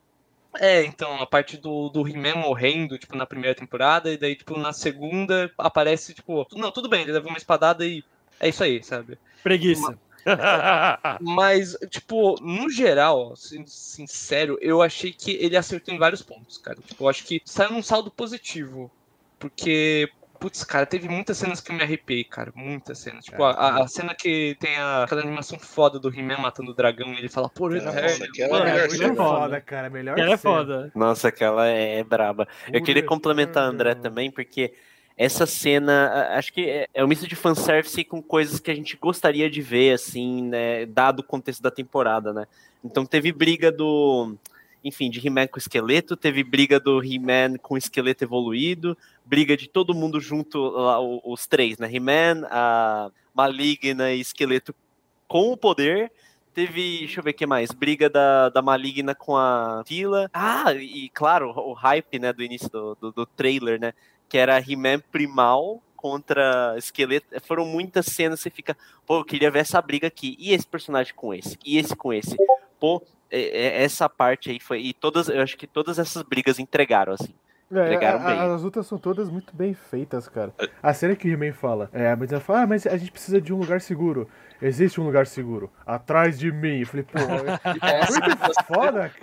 É, então, a parte do, do He-Man morrendo, tipo, na primeira temporada, e daí, tipo, na segunda aparece, tipo, não, tudo bem, ele leva uma espadada e é isso aí, sabe? Preguiça. Mas, tipo, no geral, sendo sincero, eu achei que ele acertou em vários pontos, cara. Tipo, eu acho que saiu num saldo positivo. Porque Putz, cara, teve muitas cenas que eu me arrepiei, cara. Muitas cenas. Tipo, a, a- a cena que tem a- aquela animação foda do He-Man matando o dragão e ele fala, por Nossa, Eterno. aquela é cena. É foda, cara. Melhor Ela é foda. Nossa, aquela é, é braba. Eu queria complementar a André também, porque essa cena, acho que é, é um misto de fanservice com coisas que a gente gostaria de ver, assim, né, dado o contexto da temporada, né? Então teve briga do, enfim, de He-Man com esqueleto, teve briga do He-Man com esqueleto evoluído, briga de todo mundo junto, lá, os três, né? He-Man, a Maligna e esqueleto com o poder. Teve, deixa eu ver o que mais, briga da, da Maligna com a Tila. Ah, e claro, o hype, né, do início do, do, do trailer, né, que era He-Man primal contra esqueleto. Foram muitas cenas, você fica, pô, eu queria ver essa briga aqui. E esse personagem com esse? E esse com esse? Pô, essa parte aí foi. E todas, eu acho que todas essas brigas entregaram, assim. É, Entregaram a- bem. a- as lutas são todas muito bem feitas, cara. A cena que o He-Man fala, é, mas ela fala, ah, mas a gente precisa de um lugar seguro. Existe um lugar seguro. Atrás de mim. Eu falei, pô, é muito foda, cara.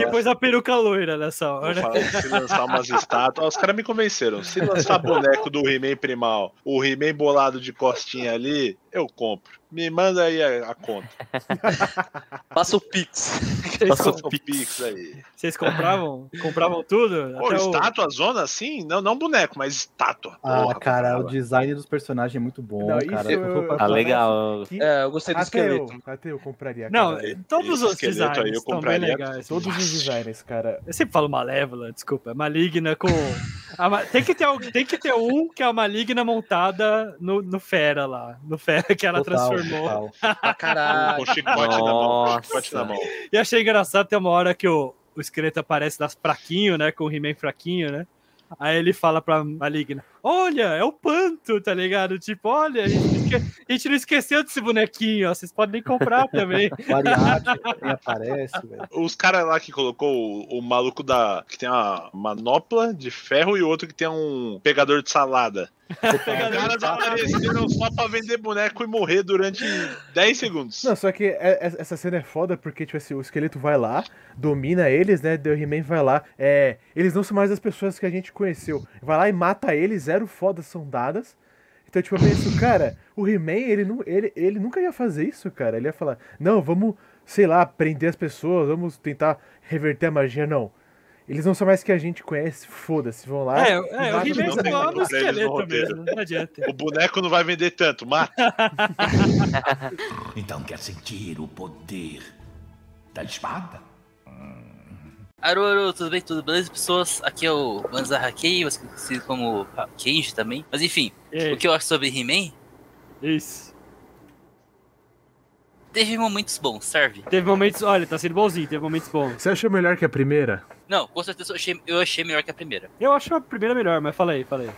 falar- pôs a peruca loira nessa hora. falar, se lançar umas estátuas. Os caras me convenceram. Se lançar boneco do He-Man primal, o He-Man bolado de costinha ali, eu compro. Me manda aí a, a conta. Passa o Pix. Passa o Pix aí. vocês compravam? Compravam tudo? Pô, Até o- estátua, zona assim? Não, não boneco, mas estátua. Ah, Porra, cara, o design dos personagens é muito bom, Não, cara. eu- Ah, legal. Que- É, eu gostei do até esqueleto. eu, até eu compraria, Não, cara. todos esse os esqueleto aí designs eu compraria. legais. Todos os designers, cara. Eu sempre falo malévola, desculpa. É maligna com. ma- tem, que ter, tem que ter um que é a maligna montada no, no Fera lá. No Fera que ela Total, transformou. Total. Pra caralho. Com chicote na mão. Nossa. Chicote na mão. E achei engraçado, tem uma hora que o, o esqueleto aparece das fraquinho, né? Com o He-Man fraquinho, né? Aí ele fala pra Maligna: Olha, é o Panto, tá ligado? Tipo, olha, a gente, esque- a gente não esqueceu desse bonequinho, ó. Vocês podem comprar também. O Ariadne também aparece, velho. Os caras lá que colocou o, o maluco da. que tem uma manopla de ferro e o outro que tem um pegador de salada. Os caras apareceram só pra vender boneco e morrer durante 10 segundos. Não, só que é- é- essa cena é foda porque, tipo assim, o esqueleto vai lá, domina eles, né? O He-Man vai lá. É, eles não são mais as pessoas que a gente conheceu. Vai lá e mata eles, zero fodas são dadas. Então, tipo, eu penso, cara, o He-Man, ele, nu- ele, ele nunca ia fazer isso, cara. Ele ia falar, não, vamos, sei lá, prender as pessoas, vamos tentar reverter a magia. Não. Eles não são mais que a gente conhece, foda-se, vão lá. É, é o He-Man não tem só no esqueleto mesmo, não adianta. O boneco não vai vender tanto, mata. Então quer sentir o poder da espada? Aru, Aru, tudo bem? Tudo beleza, pessoas? Aqui é o Banzar Hakei, você conhecido como Kenji também. Mas enfim, E aí, o que eu acho sobre He-Man? Isso. Teve momentos bons, serve? Teve momentos, olha, tá sendo bonzinho, teve momentos bons. Você achou melhor que a primeira? Não, com certeza eu achei, eu achei melhor que a primeira. Eu acho a primeira melhor, mas fala aí, fala aí.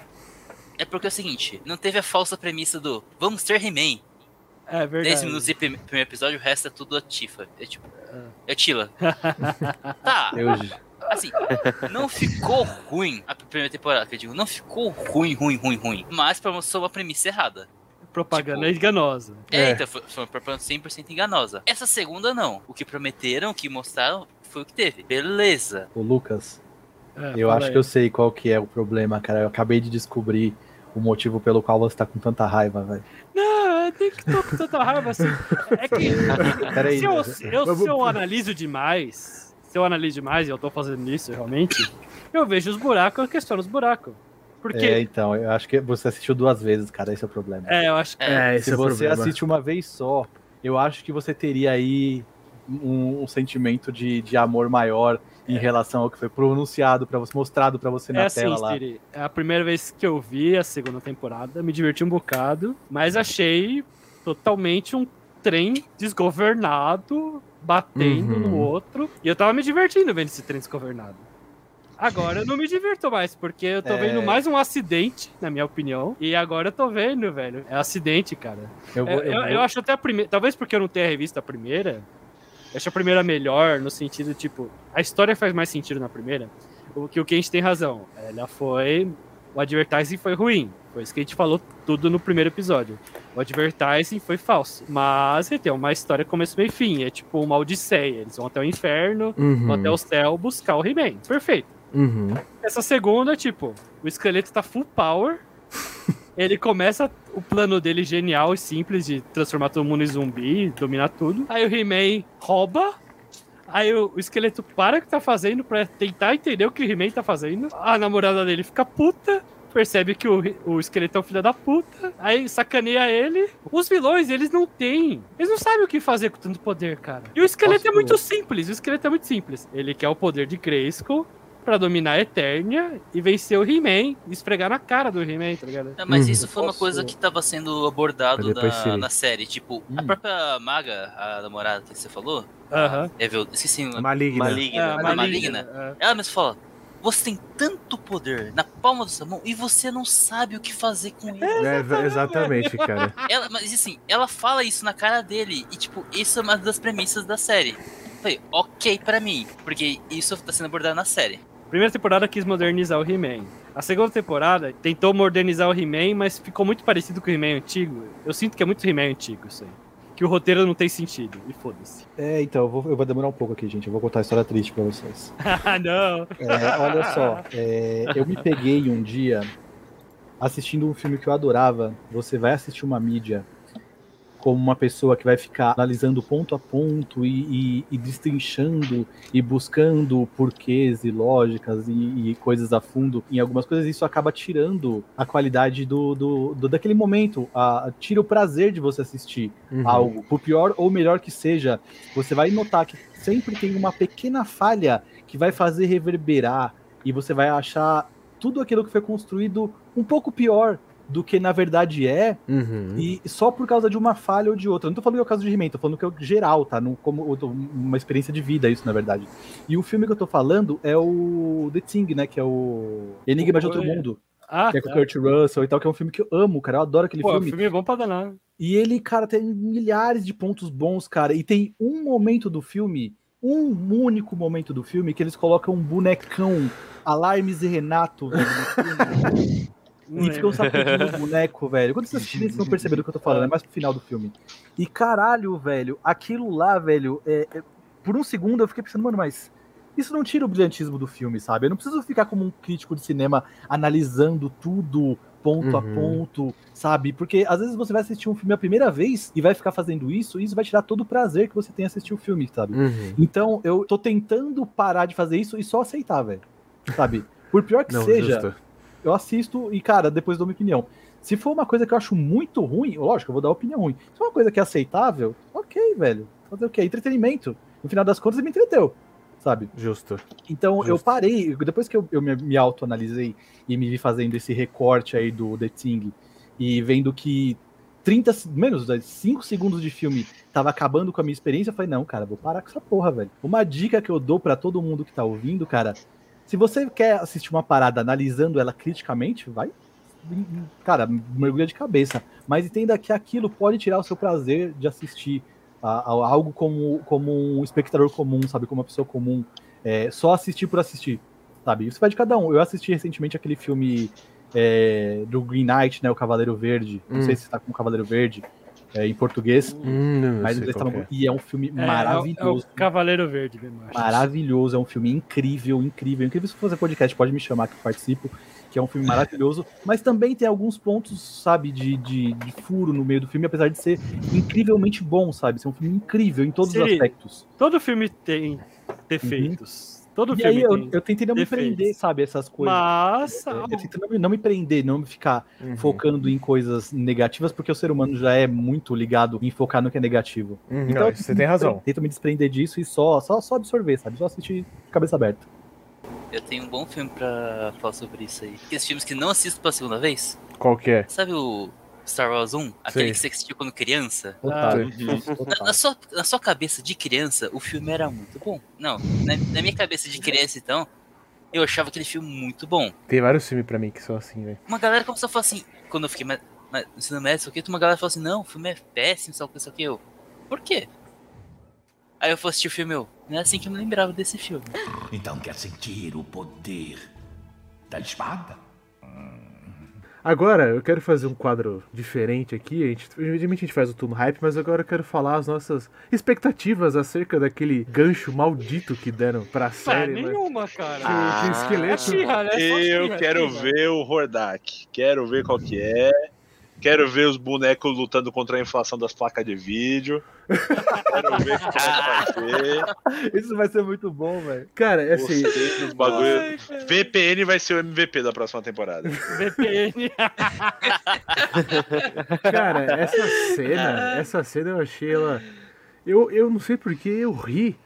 É porque é o seguinte, não teve a falsa premissa do vamos ter He-Man. É 10 verdade. minutos de prim- primeiro episódio, o resto é tudo a Tifa. É tipo. É Tila. tá, Eu, assim, não ficou ruim a primeira temporada, que eu digo, não ficou ruim, ruim, ruim, ruim. Mas pra mostrar uma premissa errada. Propaganda Tipo, enganosa. É, É. então foi, foi uma propaganda 100% enganosa. Essa segunda não. O que prometeram, o que mostraram, foi o que teve. Beleza. o Lucas, É, eu acho aí. que eu sei qual que é o problema, cara. Eu acabei de descobrir o motivo pelo qual você tá com tanta raiva, velho. Não, eu tenho que tô com tanta raiva assim. É que. Peraí, se, eu, eu- se eu analiso demais, se eu analiso demais, e eu tô fazendo isso realmente, eu vejo os buracos, eu questiono os buracos. Porque. É, então, eu acho que você assistiu duas vezes, cara, esse é o problema. É, eu acho que. É, esse Se é o você problema. assiste uma vez só, eu acho que você teria aí um, um sentimento de, de amor maior em relação ao que foi pronunciado para você, mostrado pra você na É assim, tela lá. Siri. É a primeira vez que eu vi a segunda temporada, me diverti um bocado, mas achei totalmente um trem desgovernado batendo Uhum. no outro. E eu tava me divertindo vendo esse trem desgovernado. Agora eu não me divirto mais, porque eu tô É. vendo mais um acidente, na minha opinião. E agora eu tô vendo, velho. É acidente, cara. Eu, É, vou, Eu, eu eu vou- acho até a primeira. Talvez porque eu não tenha revisto a primeira. Eu acho a primeira melhor, no sentido, tipo, a história faz mais sentido na primeira. O que o Kenji tem razão. Ela foi. O advertising foi ruim. Foi isso que a gente falou tudo no primeiro episódio. O advertising foi falso. Mas ele tem uma história começo, meio e fim. É tipo uma odisseia. Eles vão até o inferno, Uhum. vão até o céu buscar o He-Man. Perfeito. Uhum. Essa segunda, tipo, o esqueleto tá full power. Ele começa o plano dele genial e simples de transformar todo mundo em zumbi, dominar tudo. Aí o He-Man rouba. Aí o, o esqueleto para o que tá fazendo pra tentar entender o que o He-Man tá fazendo. A namorada dele fica puta. Percebe que o, o esqueleto é um filho da puta. Aí sacaneia ele. Os vilões, eles não têm. Eles não sabem o que fazer com tanto poder, cara. E o esqueleto Posso- é muito simples. O esqueleto é muito simples. Ele quer o poder de Grayskull pra dominar a Eternia e vencer o He-Man e esfregar na cara do He-Man, tá ligado? É, mas Uhum. isso foi uma Posso- coisa que tava sendo abordado na, na série. Tipo, a Hum. própria Maga, a namorada que você falou, Aham. Evil, esqueci. Maligna. Maligna. É, a maligna. maligna. Ela mesmo fala: Você tem tanto poder na palma da sua mão e você não sabe o que fazer com ele. É, exa- exatamente, cara. Ela, mas assim, ela fala isso na cara dele. E, tipo, isso é uma das premissas da série. Eu Falei, ok pra mim, porque isso tá sendo abordado na série. Primeira temporada quis modernizar o He-Man. A segunda temporada tentou modernizar o He-Man, mas ficou muito parecido com o He-Man antigo. Eu sinto que é muito He-Man antigo isso aí. Que o roteiro não tem sentido. E foda-se. É, então, eu vou, eu vou demorar um pouco aqui, gente. Eu vou contar a história triste pra vocês. Ah, não. É, olha só, é, eu me peguei um dia assistindo um filme que eu adorava. Você vai assistir uma mídia como uma pessoa que vai ficar analisando ponto a ponto e, e, e destrinchando e buscando porquês e lógicas e, e coisas a fundo em algumas coisas, isso acaba tirando a qualidade do, do, do- daquele momento, a, tira o prazer de você assistir Uhum. algo, por pior ou melhor que seja, você vai notar que sempre tem uma pequena falha que vai fazer reverberar e você vai achar tudo aquilo que foi construído um pouco pior do que na verdade é, Uhum. e só por causa de uma falha ou de outra. Não tô falando que é o caso de He-Man, tô falando que é o geral, tá? Não, como uma experiência de vida, isso, na verdade. E o filme que eu tô falando é o The Thing, né? Que é o Enigma de Outro. Mundo. Ah, Que é com o tá. Kurt Russell e tal, que é um filme que eu amo, cara. Eu adoro aquele Pô, o filme. filme é bom pra danar. E ele, cara, tem milhares de pontos bons, cara. E tem um momento do filme, um único momento do filme, que eles colocam um bonecão, Alarmes e Renato, velho, no filme. Não E ficam lembro. sacudindo o boneco, velho. Quando vocês assistirem, vocês vão perceber do que eu tô falando. É mais pro final do filme. E caralho, velho, aquilo lá, velho, é- é- por um segundo eu fiquei pensando, mano, mas isso não tira o brilhantismo do filme, sabe? Eu não preciso ficar como um crítico de cinema analisando tudo ponto a Uhum. ponto, sabe? Porque às vezes você vai assistir um filme a primeira vez e vai ficar fazendo isso, e isso vai tirar todo o prazer que você tem em assistir o filme, sabe? Uhum. Então eu tô tentando parar de fazer isso e só aceitar, velho. Sabe? Por pior que Não, seja, justo. Eu assisto e, cara, depois dou minha opinião. Se for uma coisa que eu acho muito ruim, lógico, eu vou dar opinião ruim. Se for uma coisa que é aceitável, ok, velho. Fazer o quê? Entretenimento. No final das contas, me entreteu, sabe? Justo. Então eu Justo. parei, depois que eu, eu me, me autoanalisei e me vi fazendo esse recorte aí do The Thing e vendo que 30, se- menos, 5 segundos de filme tava acabando com a minha experiência, eu falei, não, cara, vou parar com essa porra, velho. Uma dica que eu dou pra todo mundo que tá ouvindo, cara, se você quer assistir uma parada analisando ela criticamente, vai. Cara, mergulha de cabeça. Mas entenda que aquilo pode tirar o seu prazer de assistir a, a algo como, como um espectador comum, sabe? Como uma pessoa comum. É, só assistir por assistir, sabe? Isso vai de cada um. Eu assisti recentemente aquele filme é, do Green Knight, né? O Cavaleiro Verde. Não Hum. sei se tá com o Cavaleiro Verde é, em português. Hum, Mas eles estavam- é. E é um filme É, é maravilhoso. É o Cavaleiro Verde mesmo. eu acho. Maravilhoso, é um filme incrível, incrível, incrível. Se for fazer podcast, pode me chamar que eu participo, que é um filme maravilhoso. Mas também tem alguns pontos, sabe, de, de, de furo no meio do filme, apesar de ser incrivelmente bom, sabe? Ser um filme incrível em todos os aspectos. Todo filme tem defeitos. Todo. E filme aí eu, tem. eu tentei não me prender, sabe, essas coisas. Mas Eu tentei não me, não me prender, não me ficar Uhum. focando em coisas negativas, porque o ser humano já é muito ligado em focar no que é negativo. Uhum, Então, não, eu você tem razão. Tento me desprender disso e só, só, só absorver, sabe? Só assistir de cabeça aberta. Eu tenho um bom filme pra falar sobre isso aí. Aqueles filmes que não assisto pela segunda vez. Qual que é? Sabe o Star Wars 1? Aquele Sei. que você assistiu quando criança? Ah, total. Na, na sua, na sua cabeça de criança, o filme era muito bom. Não, na, na minha cabeça de criança, então, eu achava aquele filme muito bom. Tem vários filmes pra mim que são assim, velho. Uma galera começou a falar assim, quando eu fiquei mais, mais, no ensino médio, isso aqui, uma galera falou assim, não, o filme é péssimo, só que isso aqui, eu. Por quê? Aí eu fui assistir o filme, eu. Não é assim que eu me lembrava desse filme. Então quer sentir o poder da espada? Agora, eu quero fazer um quadro diferente aqui. A gente, geralmente a gente faz o turno hype, mas agora eu quero falar as nossas expectativas acerca daquele gancho maldito que deram pra Ah, série. né? nenhuma, cara. Que, que o É esqueleto. She-Ra, né? Só Eu She-Ra, quero ver o Hordak. Quero ver qual que é. Quero ver os bonecos lutando contra a inflação das placas de vídeo. Quero ver o que vai fazer. Isso vai ser muito bom, velho. Cara, é assim. Dos bagulho. VPN vai ser o MVP da próxima temporada. VPN. Cara, essa cena, essa cena eu achei ela. Eu, eu não sei porque eu ri.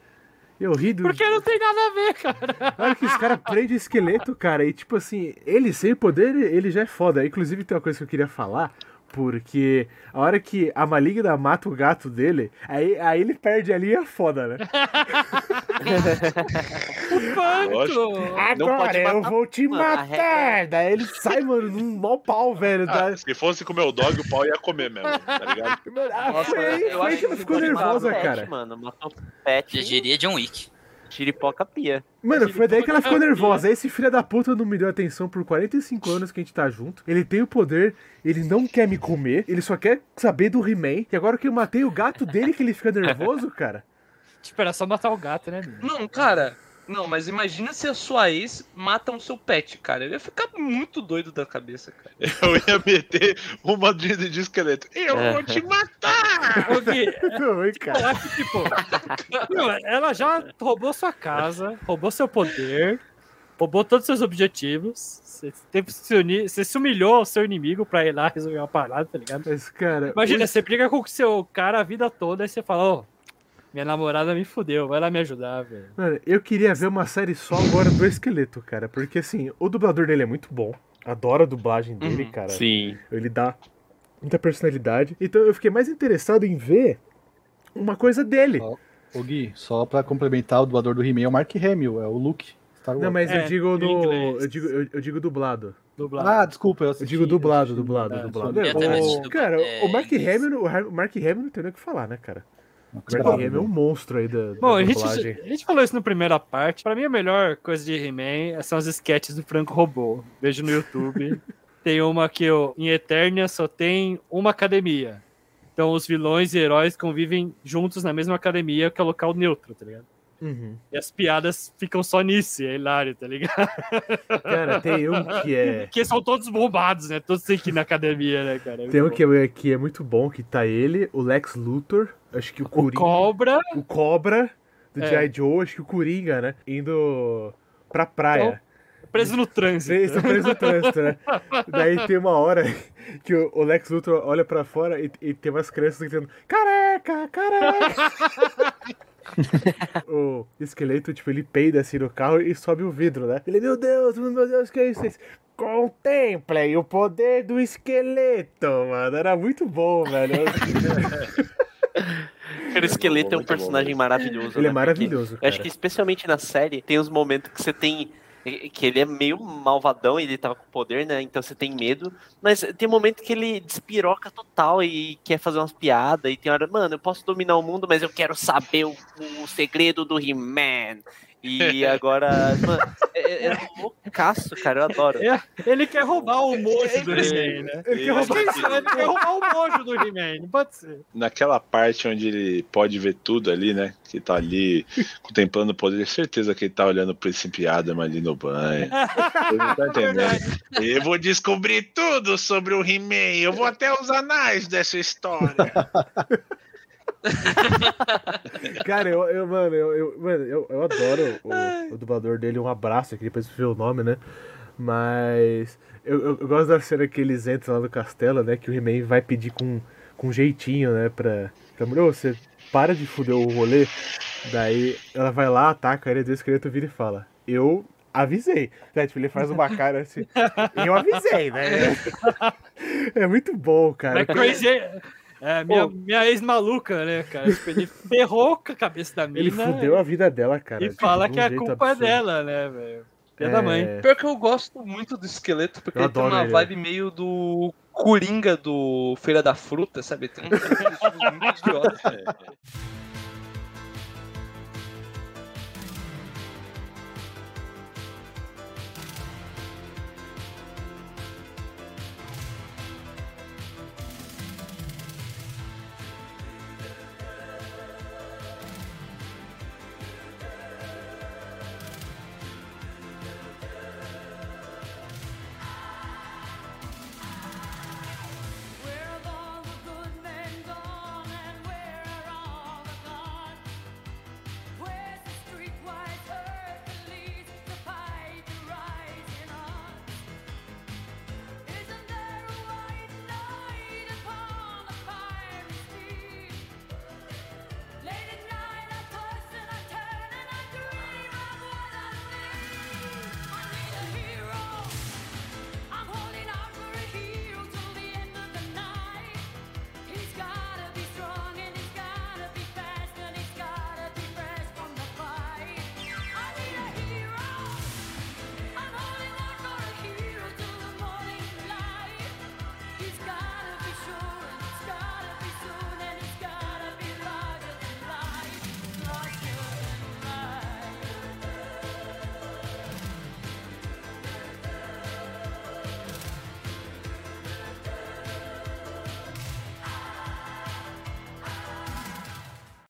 Eu ri do. Porque não tem nada a ver, cara. Hora que os caras prendem o esqueleto, cara, e tipo assim, ele sem poder, ele já é foda. Inclusive tem uma coisa que eu queria falar, porque a hora que a maligna mata o gato dele, aí, aí ele perde ali é foda, né? Quanto? Agora eu vou te matar! Daí ele sai, mano, num mau pau, velho. Ah, da- se fosse comer o dog, o pau ia comer mesmo, tá ligado? Mano, ah, Nossa, foi aí, eu foi que ela ficou nervosa, o pet, cara. Mano, matou o pet. Já diria John Wick. Chiripoca pia. Mano, foi daí que ela ficou nervosa. Esse filho da puta não me deu atenção por 45 anos que a gente tá junto. Ele tem o poder, ele não quer me comer, ele só quer saber do He-Man. E agora que eu matei o gato dele que ele fica nervoso, cara. Tipo, era só matar o gato, né? Não, cara. Não, mas imagina se a sua ex mata o seu pet, cara. Eu ia ficar muito doido da cabeça, cara. Eu ia meter uma de, de esqueleto. Eu vou te matar! Não, hein, cara. que, tipo, ela já roubou sua casa, roubou seu poder, roubou todos os seus objetivos. Você teve que se unir, você se humilhou ao seu inimigo pra ir lá resolver uma parada, tá ligado? Mas, cara. Imagina, o- você briga com o seu cara a vida toda e você fala, ô, minha namorada me fudeu, vai lá me ajudar, velho. Mano, eu queria ver uma série só agora do esqueleto, cara. Porque assim, o dublador dele é muito bom. Adoro a dublagem dele, Uhum. cara. Sim. Ele dá muita personalidade. Então eu fiquei mais interessado em ver uma coisa dele. Ó, Ô Gui, só pra complementar, o dublador do He-Man é o Mark Hamill, é o Luke. Não, mas eu É, digo no. inglês. Eu digo, eu, eu digo dublado. Dublado. Ah, desculpa, eu Eu assisti. digo dublado, dublado, É, dublado. Eu também O- cara, dublado, é, o Mark. Hamill, o Mark Hamill não tem nem o que falar, né, cara? O Mark Hamill é um monstro aí da, Bom, da a gente, a gente falou isso na primeira parte. Pra mim, a melhor coisa de He-Man são as sketches do Franco Robô. Vejo no YouTube. tem uma que eu, em Eternia só tem uma academia. Então os vilões e heróis convivem juntos na mesma academia, que é o local neutro, tá ligado? Uhum. E as piadas ficam só nisso, é hilário, tá ligado? Cara, tem um que é. Porque são todos bombados, né? Todos têm que ir na academia, né, cara? É Tem um que é, que é muito bom, que tá ele, o Lex Luthor, acho que o bom. O Coringa. Cobra. o Cobra do É. G.I. Joe, acho que o Coringa, né? Indo pra praia. Preso no trânsito. Presos no trânsito, né? Daí tem uma hora que o o Lex Luthor olha pra fora e, e tem umas crianças gritando: Careca, careca! o esqueleto, tipo, ele peida assim no carro e sobe o vidro, né? Ele, meu Deus, meu Deus, que é isso? Contemplem o poder do esqueleto, mano. Era muito bom, velho. O esqueleto é um personagem maravilhoso. Ele é né? maravilhoso, acho que especialmente na série tem os momentos que você tem. Que ele é meio malvadão, ele tava com poder, né? Então você tem medo. Mas tem momento que ele despiroca total e quer fazer umas piadas. E tem hora, mano, eu posso dominar o mundo, mas eu quero saber o, o segredo do He-Man. E agora, mano, é, é loucaço, cara, eu adoro. É, ele quer roubar o mojo do He-Man, né? Ele quer roubar- é? Ele quer roubar o mojo do He-Man, não pode ser. Naquela parte onde ele pode ver tudo ali, né? Que tá ali contemplando o poder, certeza que ele tá olhando pro Príncipe Adam ali no banho. Ele não tá entendendo. Eu vou descobrir tudo sobre o He-Man. Eu vou até os anais dessa história. Cara, eu, eu mano, eu, eu, mano, eu, eu adoro o, o dublador dele, um abraço aqui, depois ver o nome, né? Mas eu, eu, eu gosto da cena que eles entram lá no castelo, né? Que o He-Man vai pedir com, com jeitinho, né? Pra, pra mulher, "Ô, você para de fuder o rolê. Daí ela vai lá, ataca ele, o esqueleto vira e fala: Eu avisei. Né? Tipo, ele faz uma cara assim. Eu avisei, né? É muito bom, cara. Mas Crazy é, é, minha, minha ex-maluca, né, cara? Tipo, ele ferrou com a cabeça da mina Ele fudeu a vida dela, cara. e tipo, fala de um que a jeito culpa absurdo. é dela, né, velho? É. da mãe. Pior que eu gosto muito do esqueleto, porque Eu ele tem adoro uma ele. vibe meio do Coringa do Feira da Fruta, sabe? Tem um muito idiota.